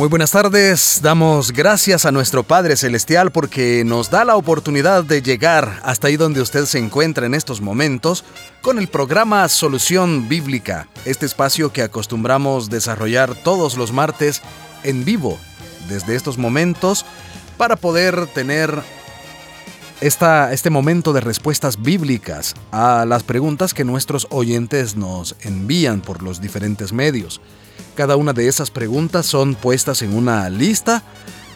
Muy buenas tardes, damos gracias a nuestro Padre Celestial porque nos da la oportunidad de llegar hasta ahí donde usted se encuentra en estos momentos con el programa Solución Bíblica, este espacio que acostumbramos desarrollar todos los martes en vivo desde estos momentos para poder tener esta, este momento de respuestas bíblicas a las preguntas que nuestros oyentes nos envían por los diferentes medios. Cada una de esas preguntas son puestas en una lista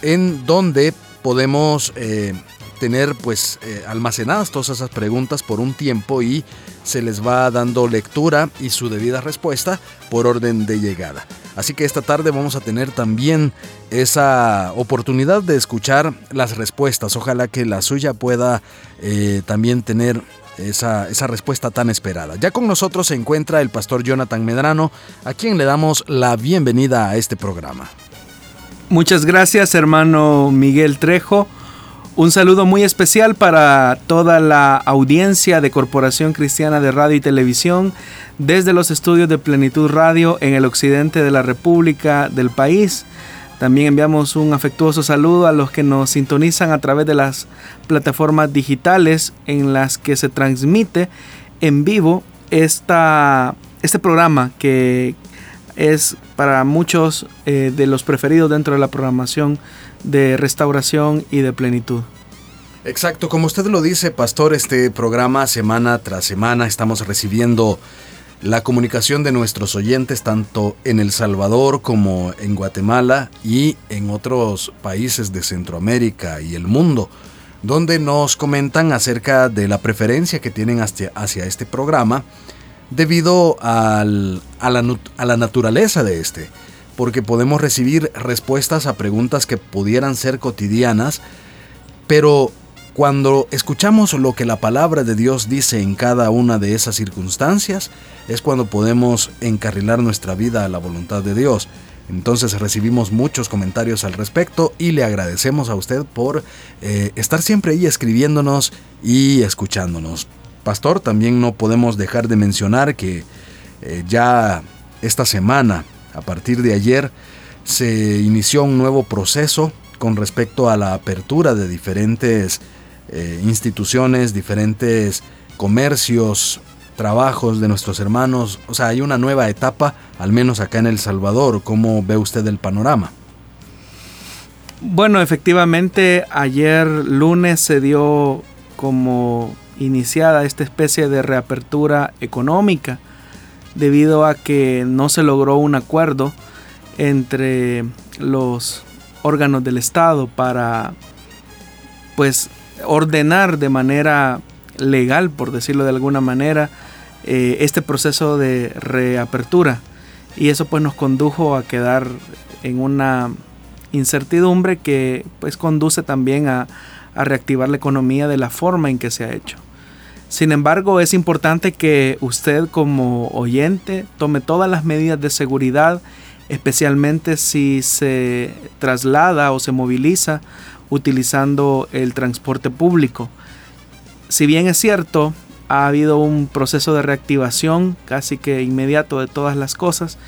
en donde podemos eh, tener pues eh, almacenadas todas esas preguntas por un tiempo y se les va dando lectura y su debida respuesta por orden de llegada. Así que esta tarde vamos a tener también esa oportunidad de escuchar las respuestas. Ojalá que la suya pueda eh, también tener esa, esa respuesta tan esperada. Ya con nosotros se encuentra el pastor Jonathan Medrano, a quien le damos la bienvenida a este programa. Muchas gracias hermano Miguel Trejo. Un saludo muy especial para toda la audiencia de Corporación Cristiana de Radio y Televisión desde los estudios de Plenitud Radio en el occidente de la República del país. También enviamos un afectuoso saludo a los que nos sintonizan a través de las plataformas digitales en las que se transmite en vivo esta, este programa que es para muchos eh, de los preferidos dentro de la programación de restauración y de plenitud. Exacto, como usted lo dice, pastor, este programa semana tras semana estamos recibiendo la comunicación de nuestros oyentes tanto en El Salvador como en Guatemala y en otros países de Centroamérica y el mundo, donde nos comentan acerca de la preferencia que tienen hacia, este programa debido a, la, a la naturaleza de este, porque podemos recibir respuestas a preguntas que pudieran ser cotidianas, pero cuando escuchamos lo que la palabra de Dios dice en cada una de esas circunstancias, es cuando podemos encarrilar nuestra vida a la voluntad de Dios. Entonces recibimos muchos comentarios al respecto y le agradecemos a usted por eh, estar siempre ahí escribiéndonos y escuchándonos. Pastor, también no podemos dejar de mencionar que eh, ya esta semana, a partir de ayer, se inició un nuevo proceso con respecto a la apertura de diferentes eh, instituciones, diferentes comercios, trabajos de nuestros hermanos. O sea, hay una nueva etapa, al menos acá en El Salvador. ¿Cómo ve usted el panorama? Bueno, efectivamente, ayer lunes se dio como iniciada esta especie de reapertura económica debido a que no se logró un acuerdo entre los órganos del Estado para pues ordenar de manera legal, por decirlo de alguna manera, eh, este proceso de reapertura. Y eso pues nos condujo a quedar en una incertidumbre que pues conduce también a, a reactivar la economía de la forma en que se ha hecho. Sin embargo, es importante que usted como oyente tome todas las medidas de seguridad, especialmente si se traslada o se moviliza utilizando el transporte público. Si bien es cierto, ha habido un proceso de reactivación casi que inmediato de todas las cosas,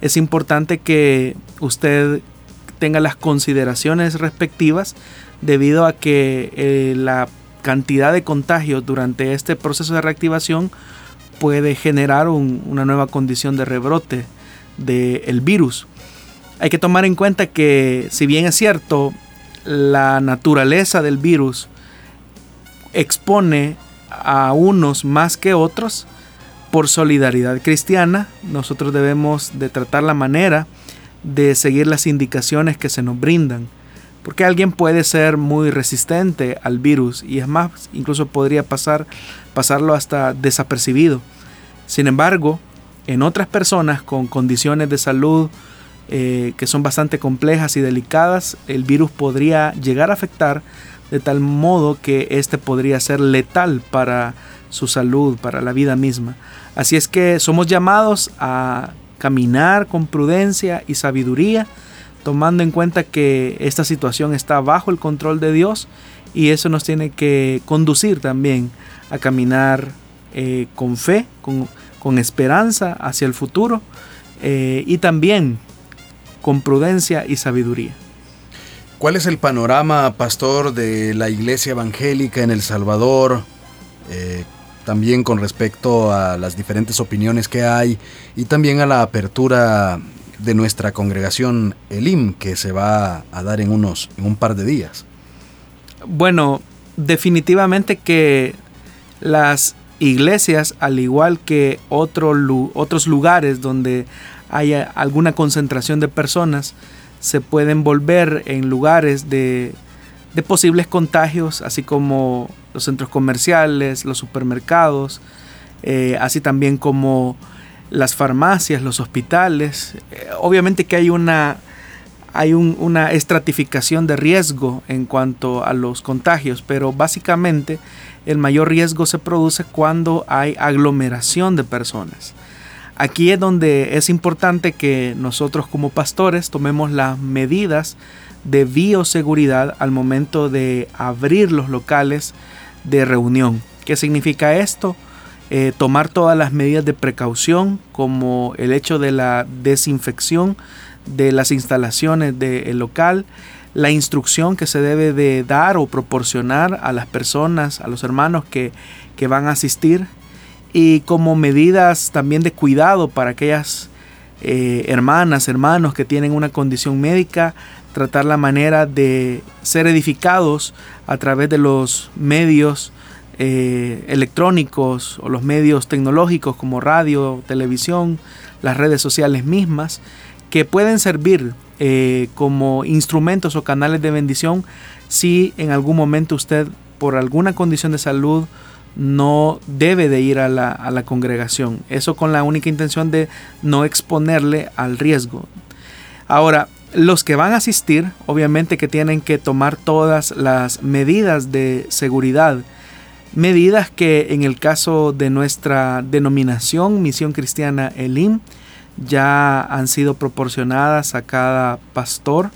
es importante que usted tenga las consideraciones respectivas debido a que eh, la cantidad de contagios durante este proceso de reactivación puede generar una nueva condición de rebrote del virus. Hay que tomar en cuenta que si bien es cierto, la naturaleza del virus expone a unos más que otros, por solidaridad cristiana, nosotros debemos de tratar la manera de seguir las indicaciones que se nos brindan. Porque alguien puede ser muy resistente al virus y es más, incluso podría pasar, pasarlo hasta desapercibido. Sin embargo, en otras personas con condiciones de salud eh, que son bastante complejas y delicadas, el virus podría llegar a afectar de tal modo que este podría ser letal para su salud, para la vida misma. Así es que somos llamados a caminar con prudencia y sabiduría, tomando en cuenta que esta situación está bajo el control de Dios y eso nos tiene que conducir también a caminar eh, con fe, con, esperanza hacia el futuro eh, y también con prudencia y sabiduría. ¿Cuál es el panorama, pastor, de la iglesia evangélica en El Salvador? Eh, también con respecto a las diferentes opiniones que hay y también a la apertura de nuestra congregación Elim que se va a dar en unos en un par de días. Bueno, definitivamente que las iglesias, al igual que otros lugares donde haya alguna concentración de personas, se pueden volver en lugares de, de posibles contagios, así como los centros comerciales, los supermercados, eh, así también como las farmacias, los hospitales. Eh, obviamente que hay una, hay una estratificación de riesgo en cuanto a los contagios, pero básicamente el mayor riesgo se produce cuando hay aglomeración de personas. Aquí es donde es importante que nosotros como pastores tomemos las medidas de bioseguridad al momento de abrir los locales de reunión. ¿Qué significa esto? Eh, tomar todas las medidas de precaución como el hecho de la desinfección de las instalaciones del local, la instrucción que se debe de dar o proporcionar a las personas, a los hermanos que, que van a asistir y como medidas también de cuidado para aquellas eh, hermanas, hermanos que tienen una condición médica, tratar la manera de ser edificados a través de los medios eh, electrónicos o los medios tecnológicos como radio, televisión, las redes sociales mismas, que pueden servir eh, como instrumentos o canales de bendición si en algún momento usted por alguna condición de salud no debe de ir a la, a la congregación. Eso con la única intención de no exponerle al riesgo. Ahora, los que van a asistir, obviamente que tienen que tomar todas las medidas de seguridad. Medidas que en el caso de nuestra denominación, Misión Cristiana Elim, ya han sido proporcionadas a cada pastor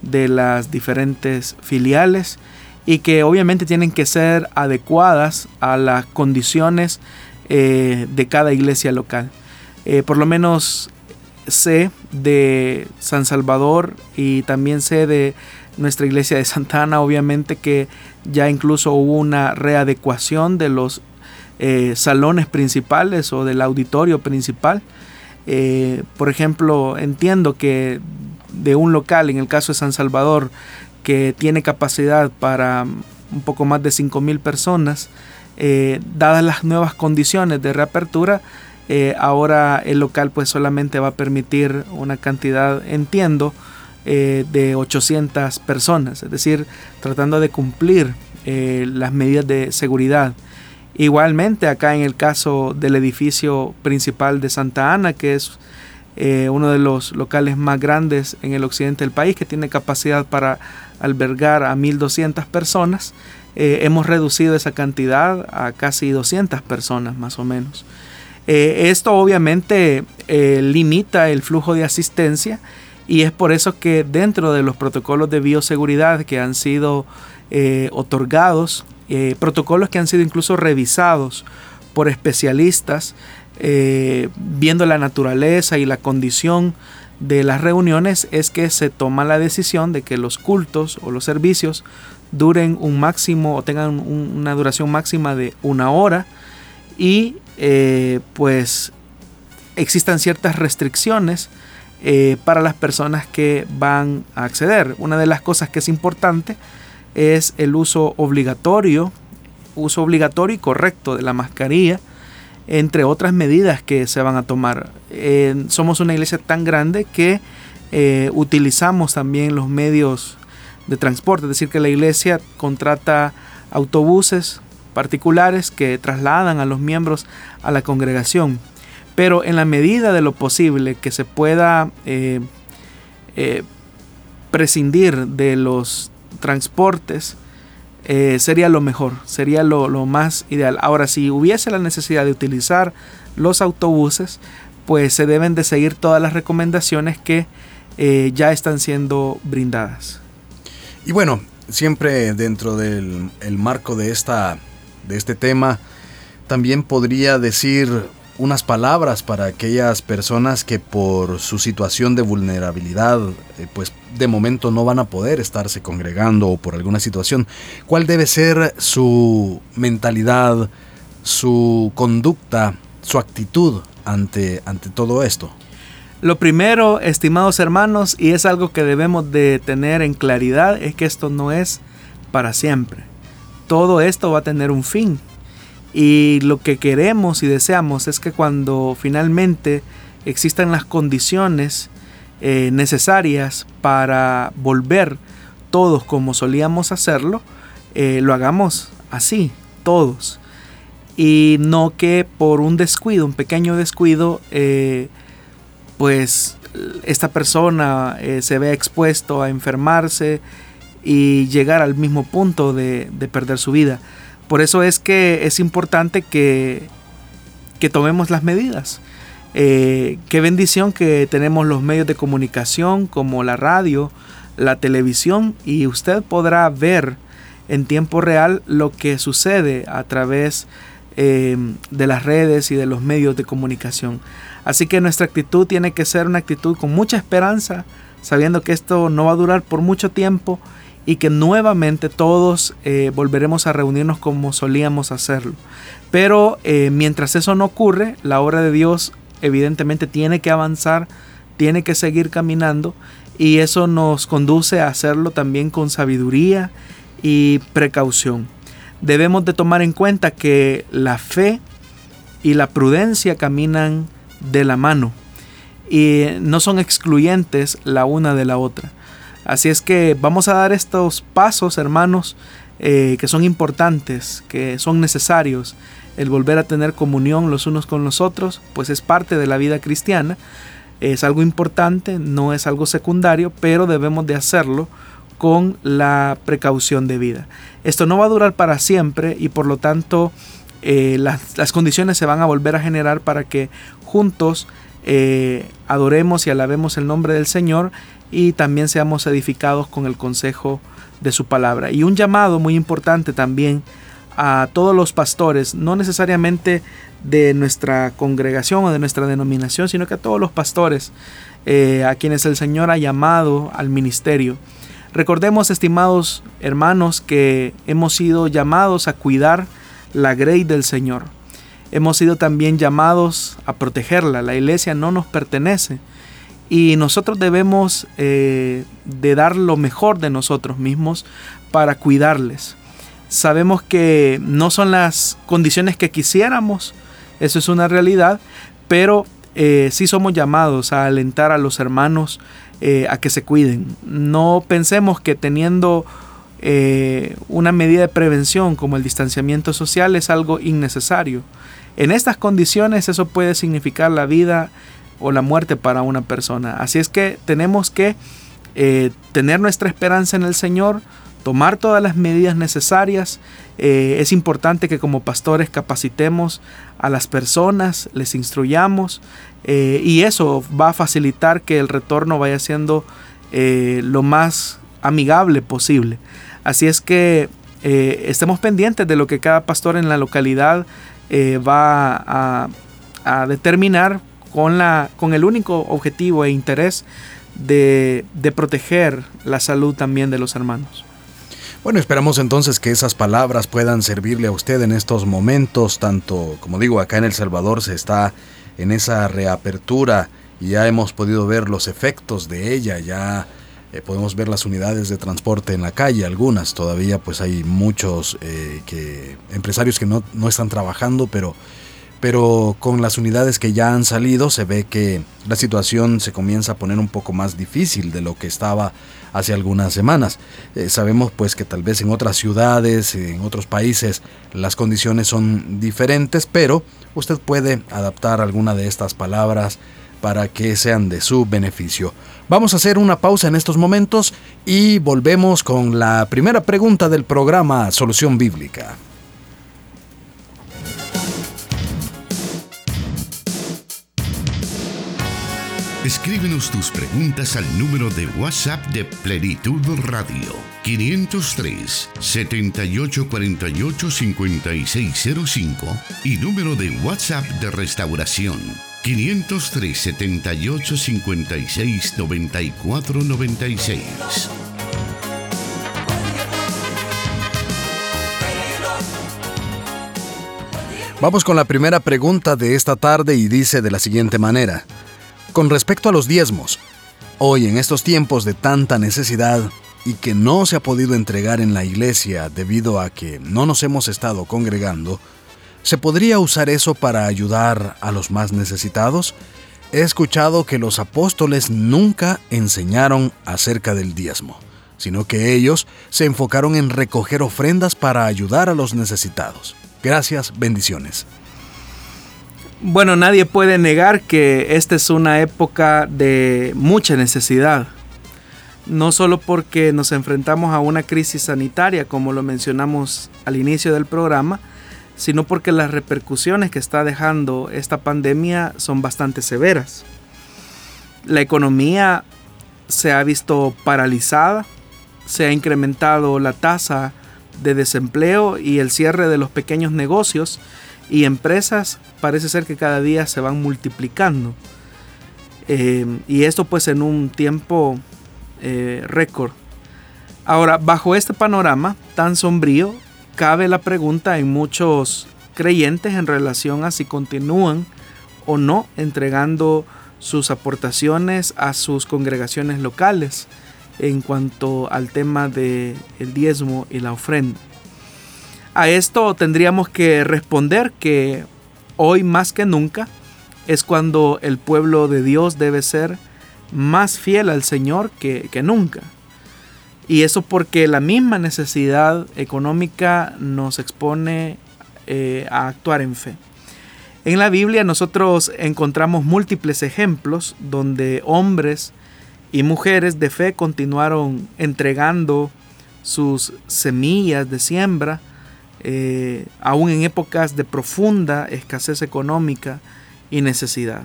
de las diferentes filiales y que obviamente tienen que ser adecuadas a las condiciones eh, de cada iglesia local. Eh, por lo menos sé de San Salvador y también sé de nuestra iglesia de Santa Ana, obviamente que ya incluso hubo una readecuación de los eh, salones principales o del auditorio principal. Por ejemplo, entiendo que de un local, en el caso de San Salvador, que tiene capacidad para un poco más de 5.000 personas, eh, dadas las nuevas condiciones de reapertura, eh, ahora el local pues solamente va a permitir una cantidad, entiendo, eh, de 800 personas, es decir, tratando de cumplir las medidas de seguridad. Igualmente acá en el caso del edificio principal de Santa Ana, que es uno de los locales más grandes en el occidente del país, que tiene capacidad para albergar a 1.200 personas, hemos reducido esa cantidad a casi 200 personas más o menos. Eh, esto obviamente eh, limita el flujo de asistencia y es por eso que dentro de los protocolos de bioseguridad que han sido eh, otorgados, protocolos que han sido incluso revisados por especialistas, viendo la naturaleza y la condición de las reuniones, es que se toma la decisión de que los cultos o los servicios duren un máximo o tengan una duración máxima de una hora y eh, pues existan ciertas restricciones eh, para las personas que van a acceder. Una de las cosas que es importante es el uso obligatorio, uso obligatorio y correcto de la mascarilla, entre otras medidas que se van a tomar. somos una iglesia tan grande que eh, utilizamos también los medios de transporte, es decir, que la iglesia contrata autobuses particulares que trasladan a los miembros a la congregación. Pero en la medida de lo posible que se pueda eh, eh, prescindir de los transportes eh, sería lo mejor, sería lo, más ideal. Ahora, si hubiese la necesidad de utilizar los autobuses, pues se deben de seguir todas las recomendaciones que eh, ya están siendo brindadas. Y bueno, siempre dentro del marco de, esta, de este tema, también podría decir unas palabras para aquellas personas que por su situación de vulnerabilidad, eh, pues de momento no van a poder estarse congregando o por alguna situación. ¿Cuál debe ser su mentalidad, su conducta, su actitud ante, ante todo esto? Lo primero, estimados hermanos, y es algo que debemos de tener en claridad, es que esto no es para siempre. Todo esto va a tener un fin. Y lo que queremos y deseamos es que cuando finalmente existan las condiciones eh, necesarias para volver todos como solíamos hacerlo, eh, lo hagamos así, todos. Y no que por un descuido, un pequeño descuido, eh, pues esta persona se ve expuesto a enfermarse y llegar al mismo punto de, perder su vida. Por eso es que es importante que, que tomemos las medidas. Eh, qué bendición que tenemos los medios de comunicación como la radio, la televisión y usted podrá ver en tiempo real lo que sucede a través eh, de las redes y de los medios de comunicación. Así que nuestra actitud tiene que ser una actitud con mucha esperanza, sabiendo que esto no va a durar por mucho tiempo y que nuevamente todos eh, volveremos a reunirnos como solíamos hacerlo. Pero mientras eso no ocurre, la obra de Dios evidentemente tiene que avanzar, tiene que seguir caminando y eso nos conduce a hacerlo también con sabiduría y precaución. Debemos de tomar en cuenta que la fe y la prudencia caminan de la mano y no son excluyentes la una de la otra. Así es que vamos a dar estos pasos, hermanos, eh, que son importantes, que son necesarios. El volver a tener comunión los unos con los otros, pues es parte de la vida cristiana. Es algo importante, no es algo secundario, pero debemos de hacerlo con la precaución de vida. Esto no va a durar para siempre y por lo tanto eh, las, condiciones se van a volver a generar para que juntos eh, adoremos y alabemos el nombre del Señor y también seamos edificados con el consejo de su palabra. Y un llamado muy importante también a todos los pastores, no necesariamente de nuestra congregación o de nuestra denominación, sino que a todos los pastores eh, a quienes el Señor ha llamado al ministerio. Recordemos, estimados hermanos, que hemos sido llamados a cuidar la grey del Señor. Hemos sido también llamados a protegerla. La iglesia no nos pertenece y nosotros debemos eh, de dar lo mejor de nosotros mismos para cuidarles. Sabemos que no son las condiciones que quisiéramos, eso es una realidad, pero eh, sí somos llamados a alentar a los hermanos eh, a que se cuiden. No pensemos que teniendo eh, una medida de prevención como el distanciamiento social es algo innecesario. En estas condiciones eso puede significar la vida o la muerte para una persona. Así es que tenemos que tener nuestra esperanza en el Señor, tomar todas las medidas necesarias. Eh, es importante que como pastores capacitemos a las personas, les instruyamos y eso va a facilitar que el retorno vaya siendo lo más amigable posible. Así es que eh, estemos pendientes de lo que cada pastor en la localidad eh, va a, determinar con, la, con el único objetivo e interés de proteger la salud también de los hermanos. Bueno, esperamos entonces que esas palabras puedan servirle a usted en estos momentos, tanto como digo, acá en El Salvador se está en esa reapertura y ya hemos podido ver los efectos de ella, ya eh, podemos ver las unidades de transporte en la calle, algunas todavía pues hay muchos eh, que, empresarios que no, están trabajando, pero, pero con las unidades que ya han salido se ve que la situación se comienza a poner un poco más difícil de lo que estaba hace algunas semanas. Eh, sabemos pues que tal vez en otras ciudades, en otros países, las condiciones son diferentes, pero usted puede adaptar alguna de estas palabras para que sean de su beneficio. Vamos a hacer una pausa en estos momentos y volvemos con la primera pregunta del programa Solución Bíblica. Escríbenos tus preguntas al número de WhatsApp de Plenitud Radio 503 7848 5605 y número de WhatsApp de Restauración 503 78 56 94 96. Vamos con la primera pregunta de esta tarde y dice de la siguiente manera. Con respecto a los diezmos, hoy en estos tiempos de tanta necesidad y que no se ha podido entregar en la iglesia debido a que no nos hemos estado congregando, ¿se podría usar eso para ayudar a los más necesitados? He escuchado que los apóstoles nunca enseñaron acerca del diezmo, sino que ellos se enfocaron en recoger ofrendas para ayudar a los necesitados. Gracias, bendiciones. Bueno, nadie puede negar que esta es una época de mucha necesidad. No solo porque nos enfrentamos a una crisis sanitaria, como lo mencionamos al inicio del programa, sino porque las repercusiones que está dejando esta pandemia son bastante severas. La economía se ha visto paralizada, se ha incrementado la tasa de desempleo y el cierre de los pequeños negocios y empresas parece ser que cada día se van multiplicando. Eh, y esto pues en un tiempo eh, récord. Ahora, bajo este panorama tan sombrío, cabe la pregunta en muchos creyentes en relación a si continúan o no entregando sus aportaciones a sus congregaciones locales en cuanto al tema del el diezmo y la ofrenda. A esto tendríamos que responder que hoy más que nunca es cuando el pueblo de Dios debe ser más fiel al Señor que, nunca. Y eso porque la misma necesidad económica nos expone eh, a actuar en fe. En la Biblia nosotros encontramos múltiples ejemplos donde hombres y mujeres de fe continuaron entregando sus semillas de siembra eh, aún en épocas de profunda escasez económica y necesidad.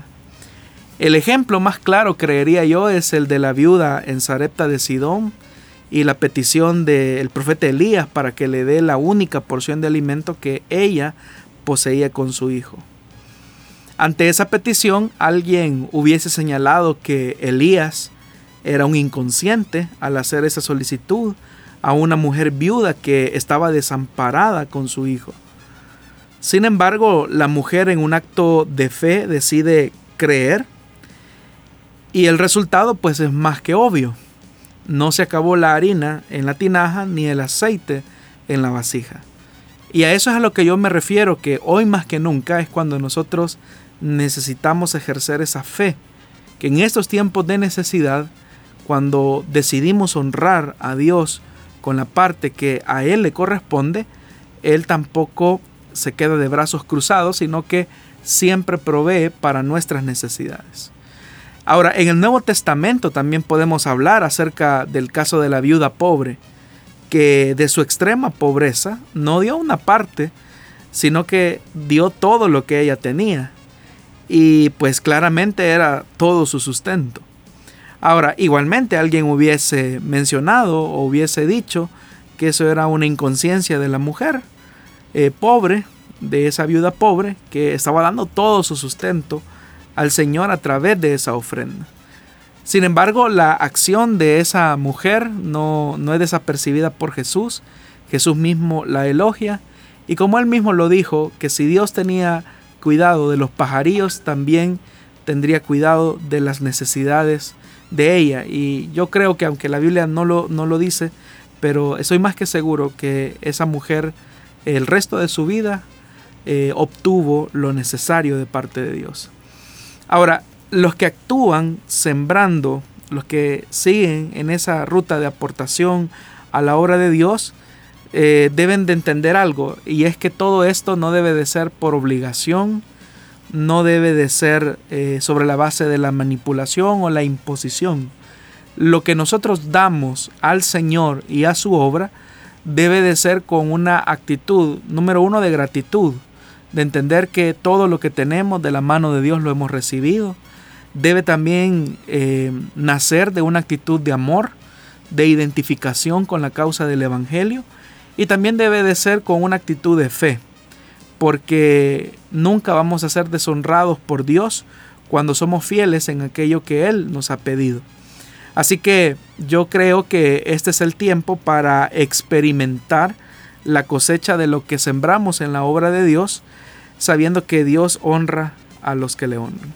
El ejemplo más claro, creería yo, es el de la viuda en Sarepta de Sidón y la petición del profeta Elías para que le dé la única porción de alimento que ella poseía con su hijo. Ante esa petición, alguien hubiese señalado que Elías era un inconsciente al hacer esa solicitud a una mujer viuda que estaba desamparada con su hijo. Sin embargo, la mujer en un acto de fe decide creer y el resultado pues es más que obvio. No se acabó la harina en la tinaja ni el aceite en la vasija. Y a eso es a lo que yo me refiero, que hoy más que nunca es cuando nosotros necesitamos ejercer esa fe, que en estos tiempos de necesidad, cuando decidimos honrar a Dios con la parte que a Él le corresponde, Él tampoco se queda de brazos cruzados, sino que siempre provee para nuestras necesidades. Ahora, en el Nuevo Testamento también podemos hablar acerca del caso de la viuda pobre, que de su extrema pobreza no dio una parte, sino que dio todo lo que ella tenía. Y pues claramente era todo su sustento. Ahora, igualmente alguien hubiese mencionado o hubiese dicho que eso era una inconsciencia de la mujer eh, pobre, de esa viuda pobre, que estaba dando todo su sustento al Señor a través de esa ofrenda. Sin embargo, la acción de esa mujer no, no es desapercibida por Jesús. Jesús mismo la elogia. Y como él mismo lo dijo, que si Dios tenía cuidado de los pajarillos, también tendría cuidado de las necesidades de ella. Y yo creo que aunque la Biblia no lo, no lo dice, pero estoy más que seguro que esa mujer el resto de su vida eh, obtuvo lo necesario de parte de Dios. Ahora, los que actúan sembrando, los que siguen en esa ruta de aportación a la obra de Dios, eh, deben de entender algo, y es que todo esto no debe de ser por obligación no debe de ser eh, sobre la base de la manipulación o la imposición. Lo que nosotros damos al Señor y a su obra debe de ser con una actitud, número uno, de gratitud, de entender que todo lo que tenemos de la mano de Dios lo hemos recibido. Debe también eh, nacer de una actitud de amor, de identificación con la causa del Evangelio y también debe de ser con una actitud de fe, porque nunca vamos a ser deshonrados por Dios cuando somos fieles en aquello que Él nos ha pedido. Así que yo creo que este es el tiempo para experimentar la cosecha de lo que sembramos en la obra de Dios, sabiendo que Dios honra a los que le honran.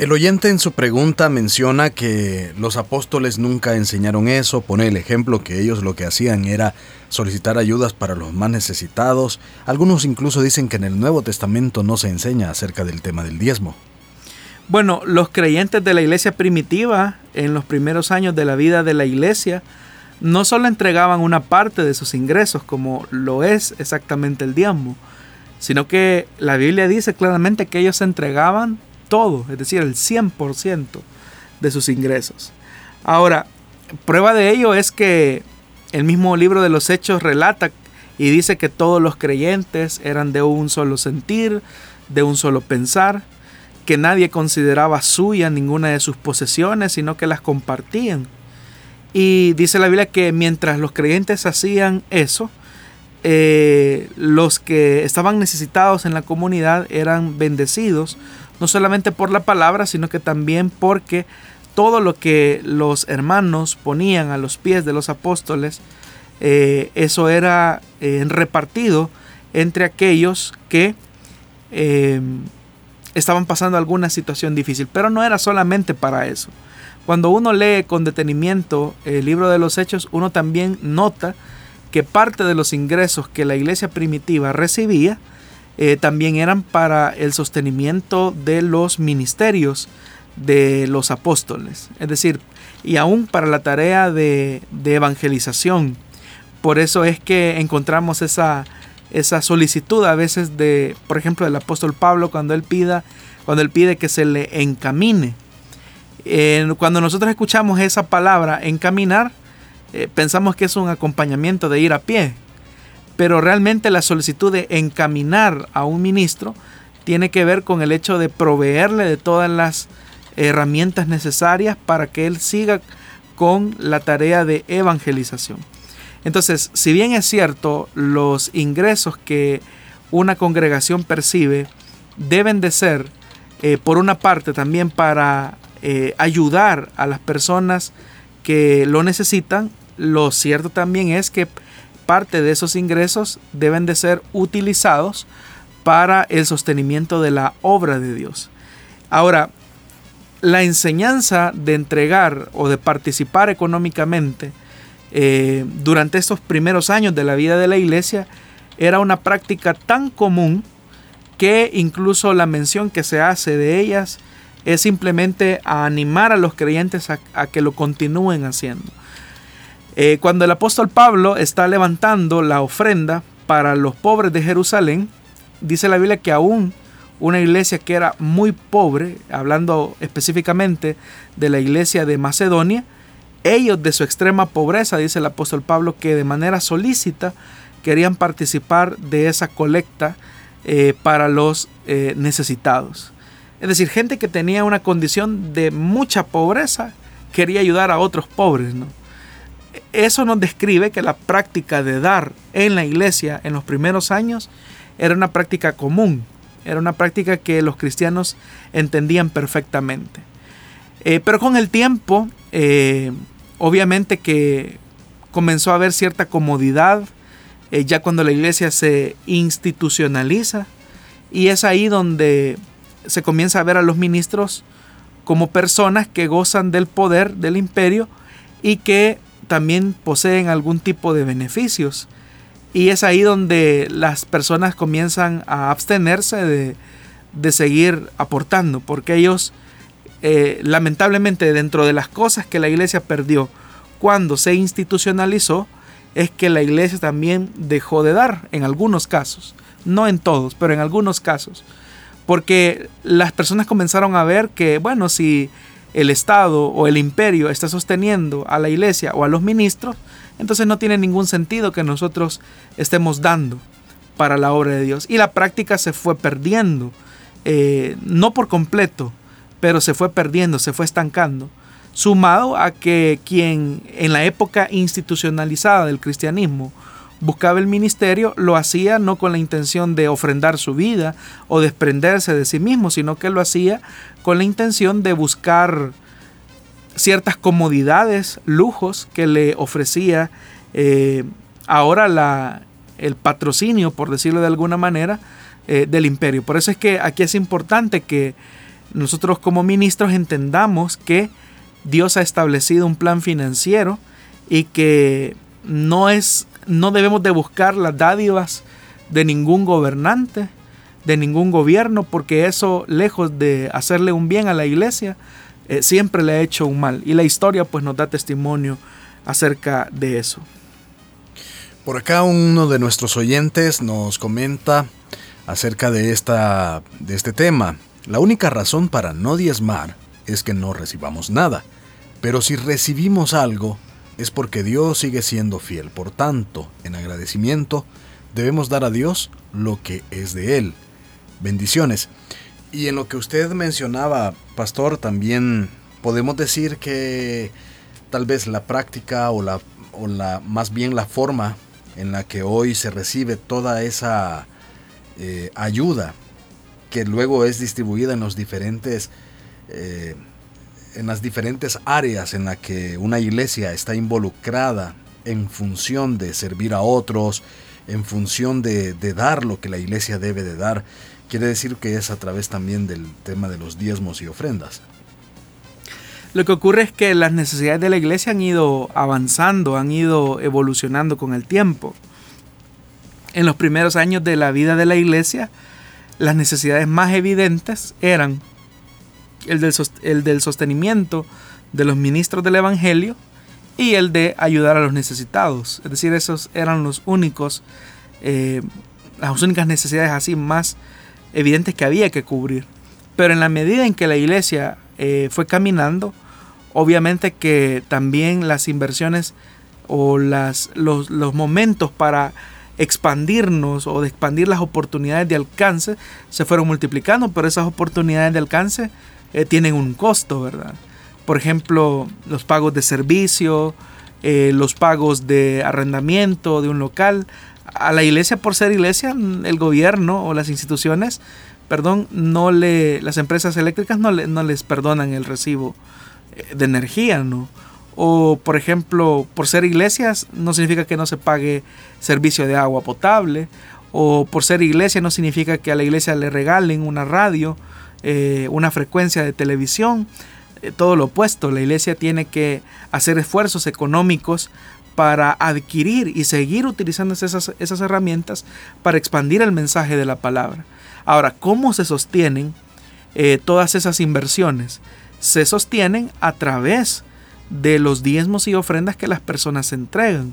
El oyente en su pregunta menciona que los apóstoles nunca enseñaron eso, pone el ejemplo que ellos lo que hacían era solicitar ayudas para los más necesitados. Algunos incluso dicen que en el Nuevo Testamento no se enseña acerca del tema del diezmo. Bueno, los creyentes de la iglesia primitiva, en los primeros años de la vida de la iglesia, no solo entregaban una parte de sus ingresos, como lo es exactamente el diezmo, sino que la Biblia dice claramente que ellos entregaban todo, es decir, el 100% de sus ingresos. Ahora, prueba de ello es que el mismo libro de los Hechos relata y dice que todos los creyentes eran de un solo sentir, de un solo pensar, que nadie consideraba suya ninguna de sus posesiones, sino que las compartían. Y dice la Biblia que mientras los creyentes hacían eso, eh, los que estaban necesitados en la comunidad eran bendecidos no solamente por la palabra, sino que también porque todo lo que los hermanos ponían a los pies de los apóstoles, eh, eso era eh, repartido entre aquellos que em, estaban pasando alguna situación difícil. Pero no era solamente para eso. Cuando uno lee con detenimiento el libro de los hechos, uno también nota que parte de los ingresos que la iglesia primitiva recibía eh, también eran para el sostenimiento de los ministerios de los apóstoles, es decir, y aún para la tarea de, evangelización. Por eso es que encontramos esa, esa solicitud a veces de, por ejemplo, del apóstol Pablo cuando él pida, cuando él pide que se le encamine. cuando nosotros escuchamos esa palabra encaminar, eh, pensamos que es un acompañamiento de ir a pie, pero realmente la solicitud de encaminar a un ministro tiene que ver con el hecho de proveerle de todas las herramientas necesarias para que él siga con la tarea de evangelización. Entonces, si bien es cierto, los ingresos que una congregación percibe deben de ser, eh, por una parte, también para eh, ayudar a las personas que lo necesitan, lo cierto también es que parte de esos ingresos deben de ser utilizados para el sostenimiento de la obra de Dios. Ahora, la enseñanza de entregar o de participar económicamente eh, durante estos primeros años de la vida de la iglesia era una práctica tan común que incluso la mención que se hace de ellas es simplemente a animar a los creyentes a que lo continúen haciendo. Eh, cuando el apóstol Pablo está levantando la ofrenda para los pobres de Jerusalén, dice la Biblia que aún una iglesia que era muy pobre, hablando específicamente de la iglesia de Macedonia, ellos de su extrema pobreza, dice el apóstol Pablo, que de manera solícita querían participar de esa colecta eh, para los eh, necesitados. Es decir, gente que tenía una condición de mucha pobreza quería ayudar a otros pobres, ¿no? Eso nos describe que la práctica de dar en la iglesia en los primeros años era una práctica común, era una práctica que los cristianos entendían perfectamente. Eh, pero con el tiempo, eh, obviamente que comenzó a haber cierta comodidad, eh, ya cuando la iglesia se institucionaliza, y es ahí donde se comienza a ver a los ministros como personas que gozan del poder del imperio y que también poseen algún tipo de beneficios. Y es ahí donde las personas comienzan a abstenerse de, seguir aportando, porque ellos, eh, lamentablemente, dentro de las cosas que la iglesia perdió cuando se institucionalizó, es que la iglesia también dejó de dar en algunos casos, no en todos, pero en algunos casos. porque las personas comenzaron a ver que, bueno, si el Estado o el imperio está sosteniendo a la iglesia o a los ministros, entonces no tiene ningún sentido que nosotros estemos dando para la obra de Dios. Y la práctica se fue perdiendo, eh, no por completo, pero se fue perdiendo, se fue estancando. Sumado a que quien en la época institucionalizada del cristianismo buscaba el ministerio, lo hacía no con la intención de ofrendar su vida o desprenderse de sí mismo, sino que lo hacía con la intención de buscar ciertas comodidades, lujos que le ofrecía eh, ahora la, el patrocinio, por decirlo de alguna manera, eh, del imperio. Por eso es que aquí es importante que nosotros como ministros entendamos que Dios ha establecido un plan financiero y que no es no debemos de buscar las dádivas de ningún gobernante, de ningún gobierno, porque eso, lejos de hacerle un bien a la iglesia, eh, siempre le ha hecho un mal. Y la historia pues nos da testimonio acerca de eso. Por acá uno de nuestros oyentes nos comenta acerca de, esta, de este tema. La única razón para no diezmar es que no recibamos nada. Pero si recibimos algo, es porque Dios sigue siendo fiel. Por tanto, en agradecimiento, debemos dar a Dios lo que es de Él. Bendiciones. Y en lo que usted mencionaba, pastor, también podemos decir que tal vez la práctica o la, o la más bien la forma en la que hoy se recibe toda esa eh, ayuda que luego es distribuida en los diferentes eh, en las diferentes áreas en las que una iglesia está involucrada en función de servir a otros, en función de, dar lo que la iglesia debe de dar, quiere decir que es a través también del tema de los diezmos y ofrendas. Lo que ocurre es que las necesidades de la iglesia han ido avanzando, han ido evolucionando con el tiempo. En los primeros años de la vida de la iglesia, las necesidades más evidentes eran el del, sostenimiento de los ministros del Evangelio y el de ayudar a los necesitados. Es decir, esos eran los únicos, eh, las únicas necesidades así más evidentes que había que cubrir. Pero en la medida en que la iglesia eh, fue caminando, obviamente que también las inversiones o las, los, los momentos para expandirnos o de expandir las oportunidades de alcance se fueron multiplicando, pero esas oportunidades de alcance eh, tienen un costo, ¿verdad? Por ejemplo, los pagos de servicio, eh, los pagos de arrendamiento de un local. A la iglesia, por ser iglesia, el gobierno o las instituciones, perdón, no le, las empresas eléctricas no, no les perdonan el recibo eh, de energía, ¿no? O, por ejemplo, por ser iglesias, no significa que no se pague servicio de agua potable. O por ser iglesia, no significa que a la iglesia le regalen una radio eh, una frecuencia de televisión, eh, todo lo opuesto, la iglesia tiene que hacer esfuerzos económicos para adquirir y seguir utilizando esas, esas herramientas para expandir el mensaje de la palabra. Ahora, ¿cómo se sostienen eh, todas esas inversiones? Se sostienen a través de los diezmos y ofrendas que las personas entregan,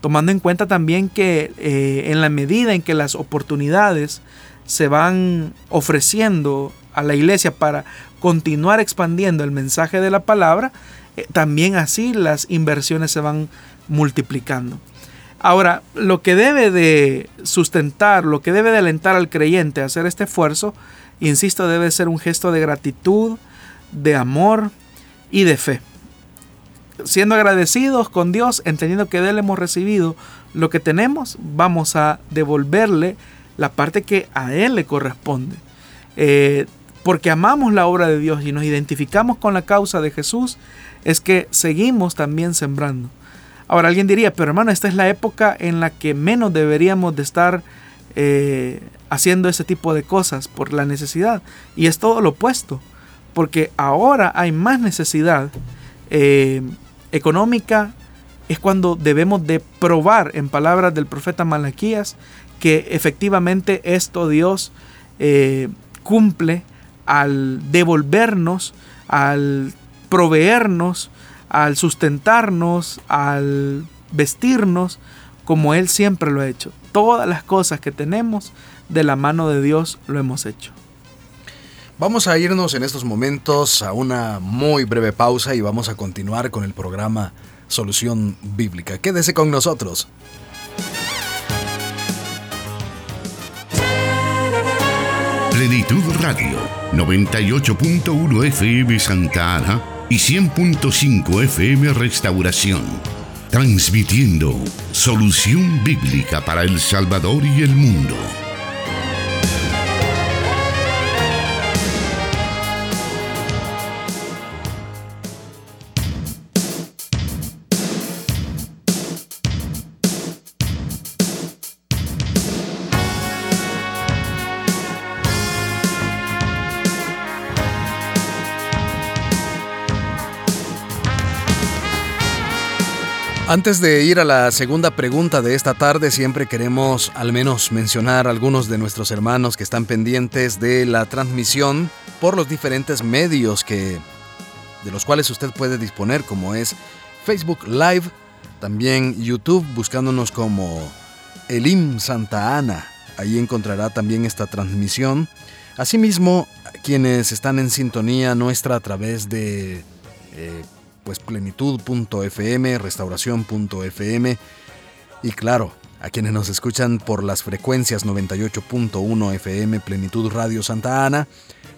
tomando en cuenta también que en la medida en que las oportunidades se van ofreciendo a la iglesia para continuar expandiendo el mensaje de la palabra, eh, también así las inversiones se van multiplicando. Ahora, lo que debe de sustentar, lo que debe de alentar al creyente a hacer este esfuerzo, insisto, debe ser un gesto de gratitud, de amor y de fe. Siendo agradecidos con Dios, entendiendo que de Él hemos recibido lo que tenemos, vamos a devolverle la parte que a Él le corresponde. Eh, porque amamos la obra de Dios y nos identificamos con la causa de Jesús, es que seguimos también sembrando. Ahora alguien diría, pero hermano, esta es la época en la que menos deberíamos de estar eh, haciendo ese tipo de cosas por la necesidad. Y es todo lo opuesto, porque ahora hay más necesidad eh, económica, es cuando debemos de probar, en palabras del profeta Malaquías, que efectivamente esto Dios eh, cumple al devolvernos, al proveernos, al sustentarnos, al vestirnos, como Él siempre lo ha hecho. Todas las cosas que tenemos de la mano de Dios lo hemos hecho. Vamos a irnos en estos momentos a una muy breve pausa y vamos a continuar con el programa Solución Bíblica. Quédese con nosotros. Plenitud Radio, 98.1 FM Santa Ana y 100.5 FM Restauración. Transmitiendo Solución Bíblica para El Salvador y el mundo. Antes de ir a la segunda pregunta de esta tarde, siempre queremos al menos mencionar a algunos de nuestros hermanos que están pendientes de la transmisión por los diferentes medios que de los cuales usted puede disponer, como es Facebook Live, también YouTube, buscándonos como Elim Santa Ana. Ahí encontrará también esta transmisión. Asimismo, quienes están en sintonía nuestra a través de eh, pues plenitud.fm, restauración.fm y claro, a quienes nos escuchan por las frecuencias 98.1 FM Plenitud Radio Santa Ana,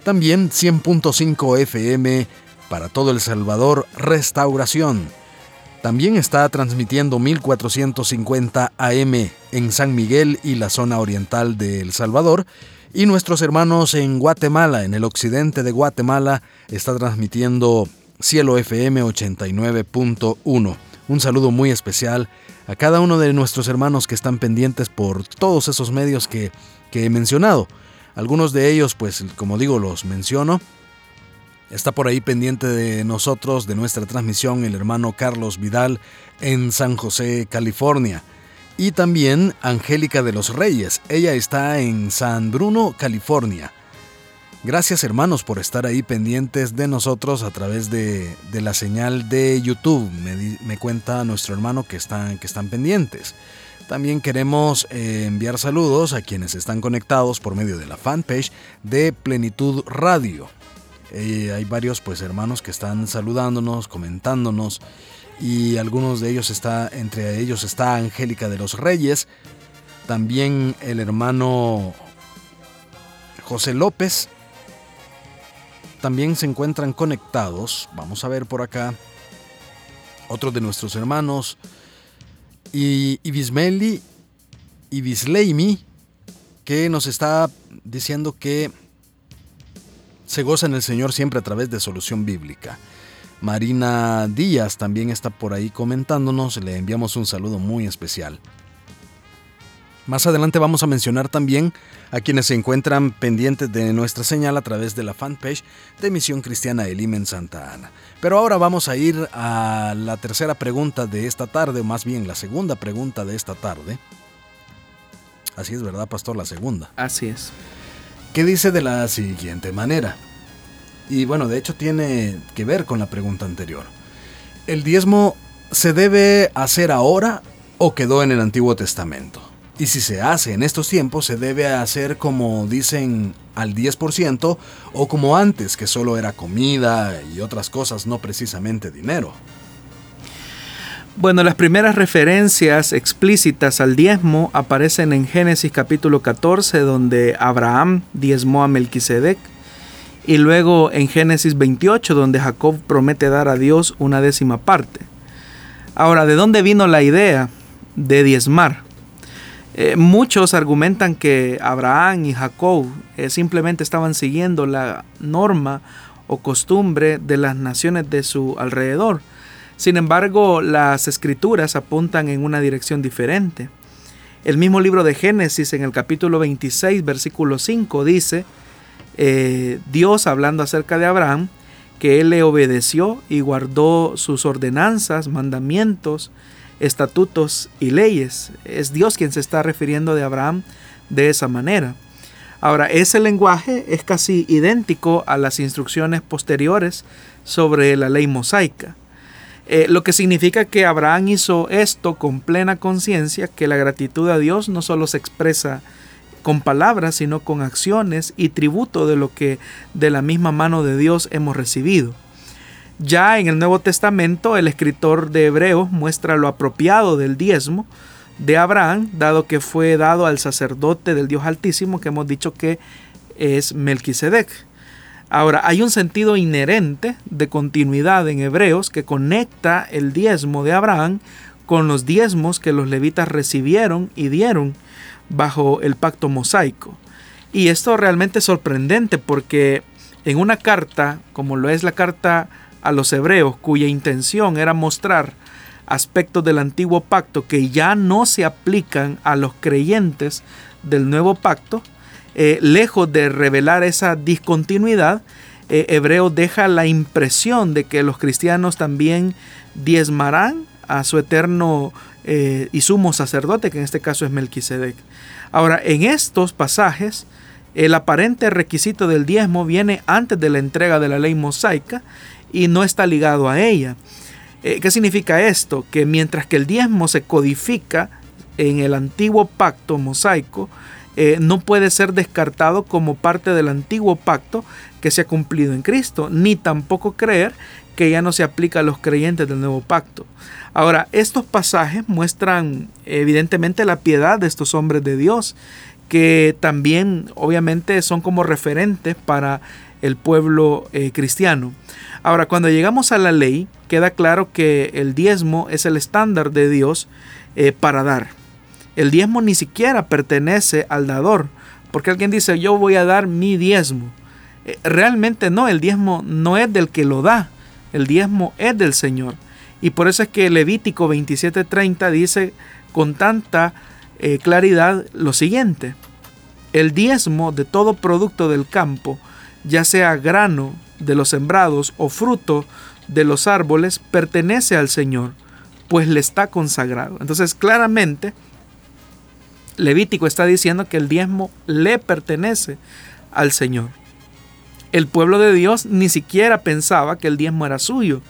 también 100.5 FM para todo El Salvador Restauración. También está transmitiendo 1450 AM en San Miguel y la zona oriental de El Salvador. Y nuestros hermanos en Guatemala, en el occidente de Guatemala, está transmitiendo Cielo FM 89.1. Un saludo muy especial a cada uno de nuestros hermanos que están pendientes por todos esos medios que, he mencionado. Algunos de ellos, pues como digo, los menciono. Está por ahí pendiente de nosotros, de nuestra transmisión, el hermano Carlos Vidal en San José, California. Y también Angélica de los Reyes. Ella está en San Bruno, California. Gracias hermanos por estar ahí pendientes de nosotros a través de, la señal de YouTube. Me, cuenta nuestro hermano que están, que están pendientes. También queremos eh, enviar saludos a quienes están conectados por medio de la fanpage de Plenitud Radio. Eh, hay varios pues hermanos que están saludándonos, comentándonos y algunos de ellos está entre ellos está Angélica de los Reyes, también el hermano José López también se encuentran conectados, vamos a ver por acá, otro de nuestros hermanos, y Ibismeli, Ibisleimi, que nos está diciendo que se goza en el Señor siempre a través de solución bíblica. Marina Díaz también está por ahí comentándonos, le enviamos un saludo muy especial. Más adelante vamos a mencionar también a quienes se encuentran pendientes de nuestra señal a través de la fanpage de Misión Cristiana Elim en Santa Ana. Pero ahora vamos a ir a la tercera pregunta de esta tarde, o más bien la segunda pregunta de esta tarde. Así es, ¿verdad, pastor? La segunda. Así es. ¿Qué dice de la siguiente manera? Y bueno, de hecho tiene que ver con la pregunta anterior. ¿El diezmo se debe hacer ahora o quedó en el Antiguo Testamento? Y si se hace en estos tiempos, se debe hacer como dicen al 10% o como antes, que solo era comida y otras cosas, no precisamente dinero. Bueno, las primeras referencias explícitas al diezmo aparecen en Génesis capítulo 14, donde Abraham diezmó a Melquisedec, y luego en Génesis 28, donde Jacob promete dar a Dios una décima parte. Ahora, ¿de dónde vino la idea de diezmar? Eh, muchos argumentan que Abraham y Jacob eh, simplemente estaban siguiendo la norma o costumbre de las naciones de su alrededor. Sin embargo, las escrituras apuntan en una dirección diferente. El mismo libro de Génesis en el capítulo 26, versículo 5 dice, eh, Dios hablando acerca de Abraham, que él le obedeció y guardó sus ordenanzas, mandamientos, estatutos y leyes. Es Dios quien se está refiriendo de Abraham de esa manera. Ahora, ese lenguaje es casi idéntico a las instrucciones posteriores sobre la ley mosaica. Eh, lo que significa que Abraham hizo esto con plena conciencia, que la gratitud a Dios no solo se expresa con palabras, sino con acciones y tributo de lo que de la misma mano de Dios hemos recibido. Ya en el Nuevo Testamento el escritor de Hebreos muestra lo apropiado del diezmo de Abraham, dado que fue dado al sacerdote del Dios Altísimo, que hemos dicho que es Melquisedec. Ahora, hay un sentido inherente de continuidad en Hebreos que conecta el diezmo de Abraham con los diezmos que los levitas recibieron y dieron bajo el pacto mosaico. Y esto realmente es sorprendente porque en una carta, como lo es la carta a los hebreos, cuya intención era mostrar aspectos del antiguo pacto que ya no se aplican a los creyentes del nuevo pacto, eh, lejos de revelar esa discontinuidad, eh, Hebreo deja la impresión de que los cristianos también diezmarán a su eterno eh, y sumo sacerdote, que en este caso es Melquisedec. Ahora, en estos pasajes, el aparente requisito del diezmo viene antes de la entrega de la ley mosaica y no está ligado a ella. ¿Qué significa esto? Que mientras que el diezmo se codifica en el antiguo pacto mosaico, eh, no puede ser descartado como parte del antiguo pacto que se ha cumplido en Cristo, ni tampoco creer que ya no se aplica a los creyentes del nuevo pacto. Ahora, estos pasajes muestran evidentemente la piedad de estos hombres de Dios, que también obviamente son como referentes para el pueblo eh, cristiano. Ahora, cuando llegamos a la ley, queda claro que el diezmo es el estándar de Dios eh, para dar. El diezmo ni siquiera pertenece al dador, porque alguien dice yo voy a dar mi diezmo. Eh, realmente no, el diezmo no es del que lo da, el diezmo es del Señor. Y por eso es que Levítico 27:30 dice con tanta claridad lo siguiente. El diezmo de todo producto del campo, ya sea grano de los sembrados o fruto de los árboles, pertenece al Señor, pues le está consagrado. Entonces claramente Levítico está diciendo que el diezmo le pertenece al Señor. El pueblo de Dios ni siquiera pensaba que el diezmo era suyo